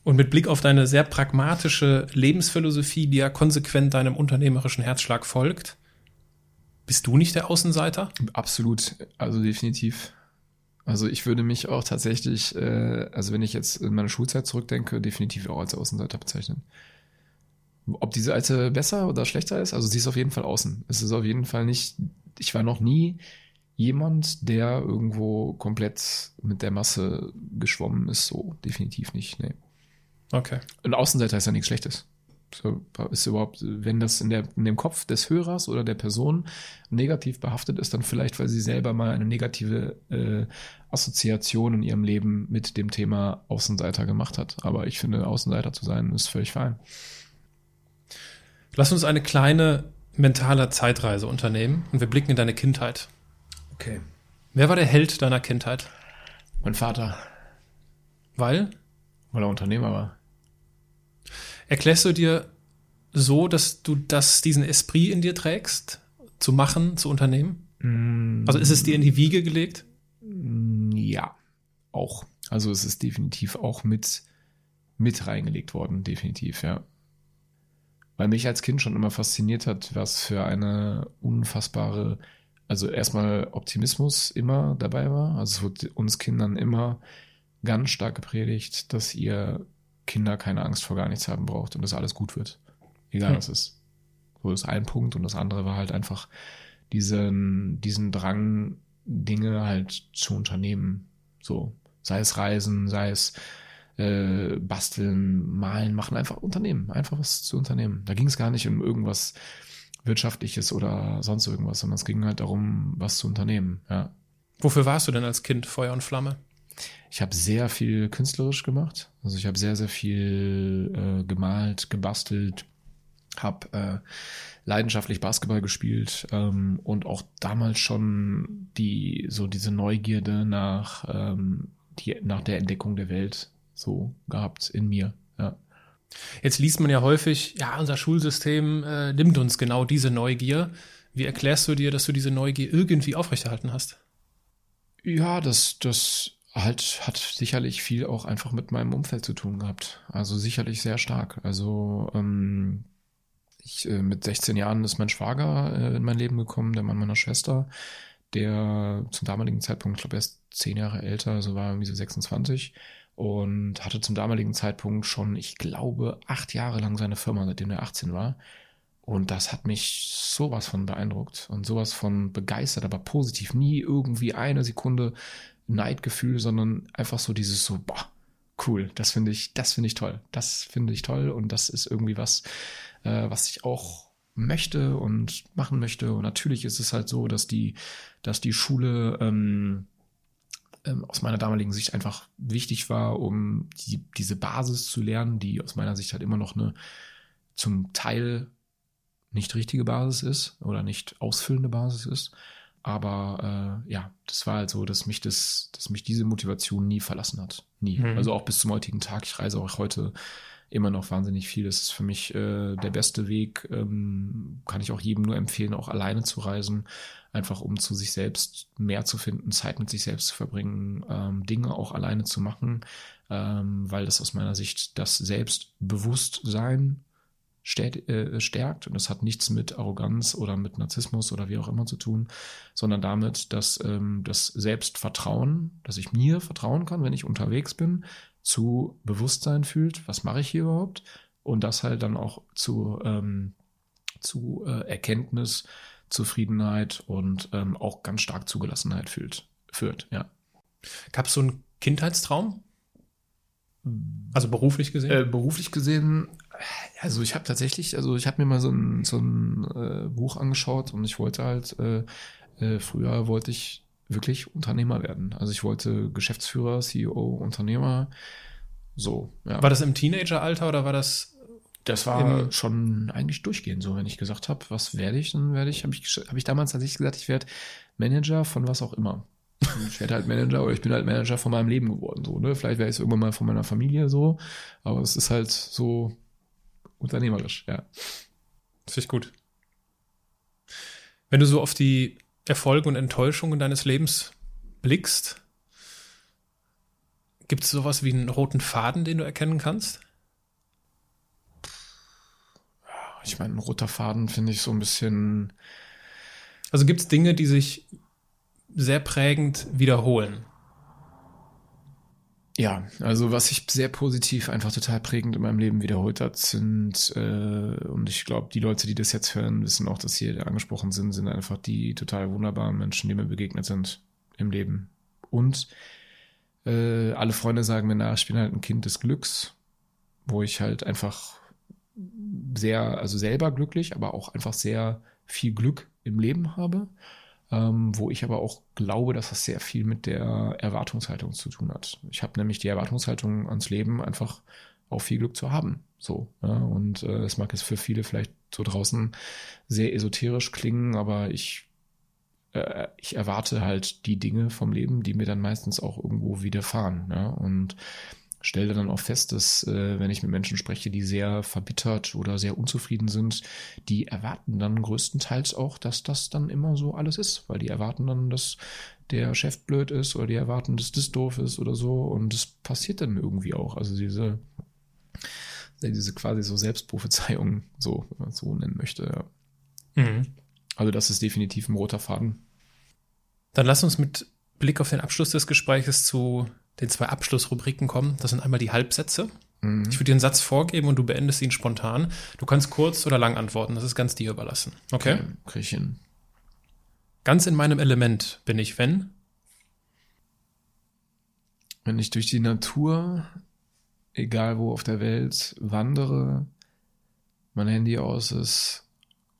Und mit Blick auf deine sehr pragmatische Lebensphilosophie, die ja konsequent deinem unternehmerischen Herzschlag folgt, bist du nicht der Außenseiter? Absolut, also definitiv. Also ich würde mich auch tatsächlich, äh, also wenn ich jetzt in meine Schulzeit zurückdenke, definitiv auch als Außenseiter bezeichnen. Ob diese alte besser oder schlechter ist? Also sie ist auf jeden Fall außen. Es ist auf jeden Fall nicht, ich war noch nie jemand, der irgendwo komplett mit der Masse geschwommen ist. So, definitiv nicht. Nee. Okay. Und Außenseiter ist ja nichts Schlechtes. Ist überhaupt, wenn das in, der, in dem Kopf des Hörers oder der Person negativ behaftet ist, dann vielleicht, weil sie selber mal eine negative äh, Assoziation in ihrem Leben mit dem Thema Außenseiter gemacht hat. Aber ich finde, Außenseiter zu sein, ist völlig fein. Lass uns eine kleine mentale Zeitreise unternehmen und wir blicken in deine Kindheit. Okay. Wer war der Held deiner Kindheit? Mein Vater. Weil? Weil er Unternehmer war. Erklärst du dir so, dass du das, diesen Esprit in dir trägst, zu machen, zu unternehmen? Mm. Also ist es dir in die Wiege gelegt? Ja, auch. Also es ist definitiv auch mit, mit reingelegt worden, definitiv, ja. Weil mich als Kind schon immer fasziniert hat, was für eine unfassbare, also erstmal Optimismus immer dabei war. Also es wird uns Kindern immer ganz stark gepredigt, dass ihr Kinder keine Angst vor gar nichts haben braucht und dass alles gut wird. Egal hm. was ist. So ist ein Punkt und das andere war halt einfach diesen, diesen Drang, Dinge halt zu unternehmen. So, sei es Reisen, sei es äh, basteln, malen, machen, einfach unternehmen, einfach was zu unternehmen. Da ging es gar nicht um irgendwas Wirtschaftliches oder sonst irgendwas, sondern es ging halt darum, was zu unternehmen, ja. Wofür warst du denn als Kind Feuer und Flamme? Ich habe sehr viel künstlerisch gemacht. Also ich habe sehr, sehr viel äh, gemalt, gebastelt, habe äh, leidenschaftlich Basketball gespielt ähm, und auch damals schon die so diese Neugierde nach ähm, die nach der Entdeckung der Welt so gehabt in mir. Ja. Jetzt liest man ja häufig, ja, unser Schulsystem äh, nimmt uns genau diese Neugier. Wie erklärst du dir, dass du diese Neugier irgendwie aufrechterhalten hast? Ja, das, das halt hat sicherlich viel auch einfach mit meinem Umfeld zu tun gehabt. Also sicherlich sehr stark. Also ähm, ich, äh, mit 16 Jahren ist mein Schwager äh, in mein Leben gekommen, der Mann meiner Schwester, der zum damaligen Zeitpunkt, ich glaube, erst zehn Jahre älter, also war irgendwie so 26 und hatte zum damaligen Zeitpunkt schon, ich glaube, acht Jahre lang seine Firma, seitdem er 18 war. Und das hat mich sowas von beeindruckt und sowas von begeistert, aber positiv. Nie irgendwie eine Sekunde Neidgefühl, sondern einfach so dieses so, boah, cool, das finde ich, das finde ich toll. Das finde ich toll und das ist irgendwie was, äh, was ich auch möchte und machen möchte. Und natürlich ist es halt so, dass die, dass die Schule ähm, ähm, aus meiner damaligen Sicht einfach wichtig war, um die, diese Basis zu lernen, die aus meiner Sicht halt immer noch eine zum Teil nicht richtige Basis ist oder nicht ausfüllende Basis ist. Aber äh, ja, das war halt so, dass mich das, dass mich diese Motivation nie verlassen hat. Nie. Mhm. Also auch bis zum heutigen Tag. Ich reise auch heute immer noch wahnsinnig viel. Das ist für mich äh, der beste Weg. Ähm, kann ich auch jedem nur empfehlen, auch alleine zu reisen. Einfach um zu sich selbst mehr zu finden, Zeit mit sich selbst zu verbringen, ähm, Dinge auch alleine zu machen, ähm, weil das aus meiner Sicht das Selbstbewusstsein stärkt. Und das hat nichts mit Arroganz oder mit Narzissmus oder wie auch immer zu tun, sondern damit, dass ähm, das Selbstvertrauen, dass ich mir vertrauen kann, wenn ich unterwegs bin, zu Bewusstsein fühlt, was mache ich hier überhaupt? Und das halt dann auch zu, ähm, zu äh, Erkenntnis, Zufriedenheit und ähm, auch ganz stark Zugelassenheit fühlt, führt, ja. Gab es so einen Kindheitstraum? Also beruflich gesehen? Äh, beruflich gesehen also ich habe tatsächlich, also ich habe mir mal so ein, so ein äh, Buch angeschaut und ich wollte halt, äh, äh, früher wollte ich wirklich Unternehmer werden. Also ich wollte Geschäftsführer, CEO, Unternehmer, so. Ja. War das im Teenageralter oder war das? Das war schon eigentlich durchgehend so, wenn ich gesagt habe, was werde ich, dann werde ich, habe ich, hab ich damals tatsächlich gesagt, ich werde Manager von was auch immer. Ich werde halt Manager oder ich bin halt Manager von meinem Leben geworden. So, ne? Vielleicht wäre ich es irgendwann mal von meiner Familie so, aber es ist halt so, unternehmerisch, ja. Das ist gut. Wenn du so auf die Erfolge und Enttäuschungen deines Lebens blickst, gibt es sowas wie einen roten Faden, den du erkennen kannst? Ich meine, ein roter Faden finde ich so ein bisschen. Also gibt es Dinge, die sich sehr prägend wiederholen? Ja, also was sich sehr positiv, einfach total prägend in meinem Leben wiederholt hat, sind, äh, und ich glaube, die Leute, die das jetzt hören, wissen auch, dass hier angesprochen sind, sind einfach die total wunderbaren Menschen, die mir begegnet sind im Leben. Und äh, alle Freunde sagen mir nach, ich bin halt ein Kind des Glücks, wo ich halt einfach sehr, also selber glücklich, aber auch einfach sehr viel Glück im Leben habe ähm, wo ich aber auch glaube, dass das sehr viel mit der Erwartungshaltung zu tun hat. Ich habe nämlich die Erwartungshaltung ans Leben einfach auch viel Glück zu haben. So. Ja, und äh, es mag jetzt für viele vielleicht so draußen sehr esoterisch klingen, aber ich, äh, ich erwarte halt die Dinge vom Leben, die mir dann meistens auch irgendwo widerfahren. Ja? Und stelle dann auch fest, dass äh, wenn ich mit Menschen spreche, die sehr verbittert oder sehr unzufrieden sind, die erwarten dann größtenteils auch, dass das dann immer so alles ist, weil die erwarten dann, dass der Chef blöd ist oder die erwarten, dass das doof ist oder so und das passiert dann irgendwie auch. Also diese diese quasi so Selbstprophezeiung, so, wenn man es so nennen möchte. Ja. Mhm. Also das ist definitiv ein roter Faden. Dann lass uns mit Blick auf den Abschluss des Gespräches zu den zwei Abschlussrubriken kommen. Das sind einmal die Halbsätze. Mhm. Ich würde dir einen Satz vorgeben und du beendest ihn spontan. Du kannst kurz oder lang antworten. Das ist ganz dir überlassen. Okay? okay krieg ich hin. Ganz in meinem Element bin ich, wenn? Wenn ich durch die Natur, egal wo auf der Welt, wandere, mein Handy aus ist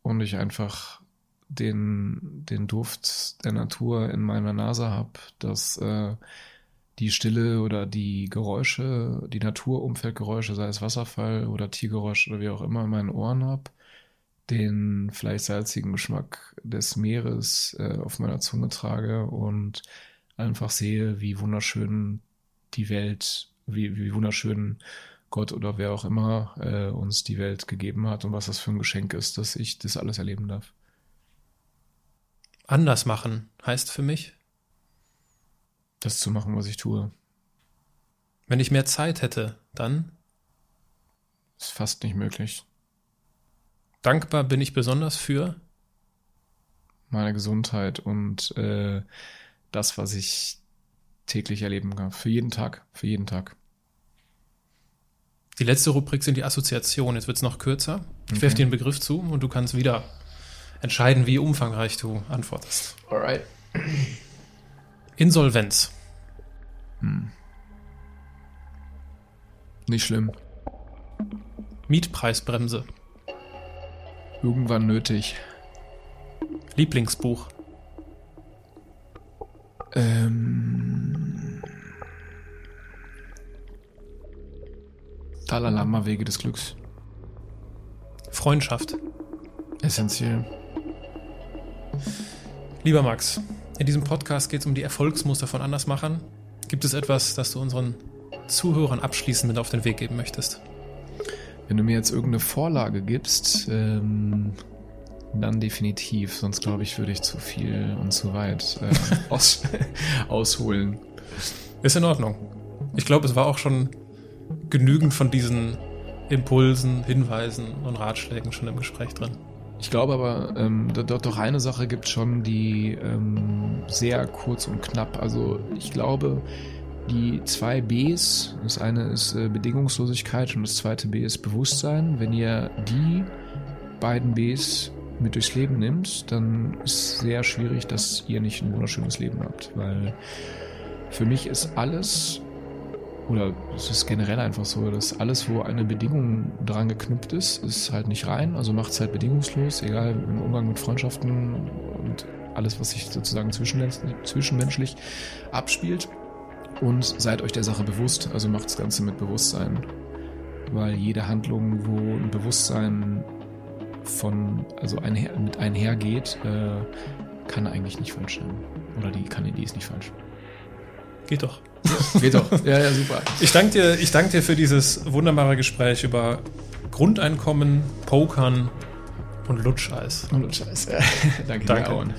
und ich einfach den, den Duft der Natur in meiner Nase habe, dass äh, die Stille oder die Geräusche, die Naturumfeldgeräusche, sei es Wasserfall oder Tiergeräusche oder wie auch immer in meinen Ohren habe, den vielleicht salzigen Geschmack des Meeres äh, auf meiner Zunge trage und einfach sehe, wie wunderschön die Welt, wie, wie wunderschön Gott oder wer auch immer äh, uns die Welt gegeben hat und was das für ein Geschenk ist, dass ich das alles erleben darf. Anders machen heißt für mich, das zu machen, was ich tue. Wenn ich mehr Zeit hätte, dann? Ist fast nicht möglich. Dankbar bin ich besonders für? Meine Gesundheit und äh, das, was ich täglich erleben kann. Für jeden Tag. Für jeden Tag. Die letzte Rubrik sind die Assoziationen. Jetzt wird es noch kürzer. Ich okay. werfe dir einen Begriff zu und du kannst wieder entscheiden, wie umfangreich du antwortest. Alright. Insolvenz. Hm. Nicht schlimm. Mietpreisbremse. Irgendwann nötig. Lieblingsbuch. Ähm. Dalai Lama Wege des Glücks. Freundschaft. Essentiell. Lieber Max, in diesem Podcast geht es um die Erfolgsmuster von Andersmachern. Gibt es etwas, das du unseren Zuhörern abschließend mit auf den Weg geben möchtest? Wenn du mir jetzt irgendeine Vorlage gibst, ähm, dann definitiv. Sonst glaube ich, würde ich zu viel und zu weit äh, aus, ausholen. Ist in Ordnung. Ich glaube, es war auch schon genügend von diesen Impulsen, Hinweisen und Ratschlägen schon im Gespräch drin. Ich glaube aber, ähm, dort doch eine Sache gibt schon, die ähm, sehr kurz und knapp. Also ich glaube, die zwei Bs, das eine ist äh, Bedingungslosigkeit und das zweite B ist Bewusstsein. Wenn ihr die beiden Bs mit durchs Leben nimmt, dann ist sehr schwierig, dass ihr nicht ein wunderschönes Leben habt. Weil für mich ist alles oder es ist generell einfach so, dass alles, wo eine Bedingung dran geknüpft ist, ist halt nicht rein, also macht es halt bedingungslos, egal im Umgang mit Freundschaften und alles, was sich sozusagen zwischenmenschlich abspielt. Und seid euch der Sache bewusst, also macht das Ganze mit Bewusstsein. Weil jede Handlung, wo ein Bewusstsein von, also einher, mit einhergeht, äh, kann eigentlich nicht falsch sein. Oder die kann die ist nicht falsch. Geht doch. Geht doch. Ja, ja, super. Ich danke dir, ich danke dir für dieses wunderbare Gespräch über Grundeinkommen, Pokern und Lutscheis. Und Lutscheis, ja. danke, danke. Dir,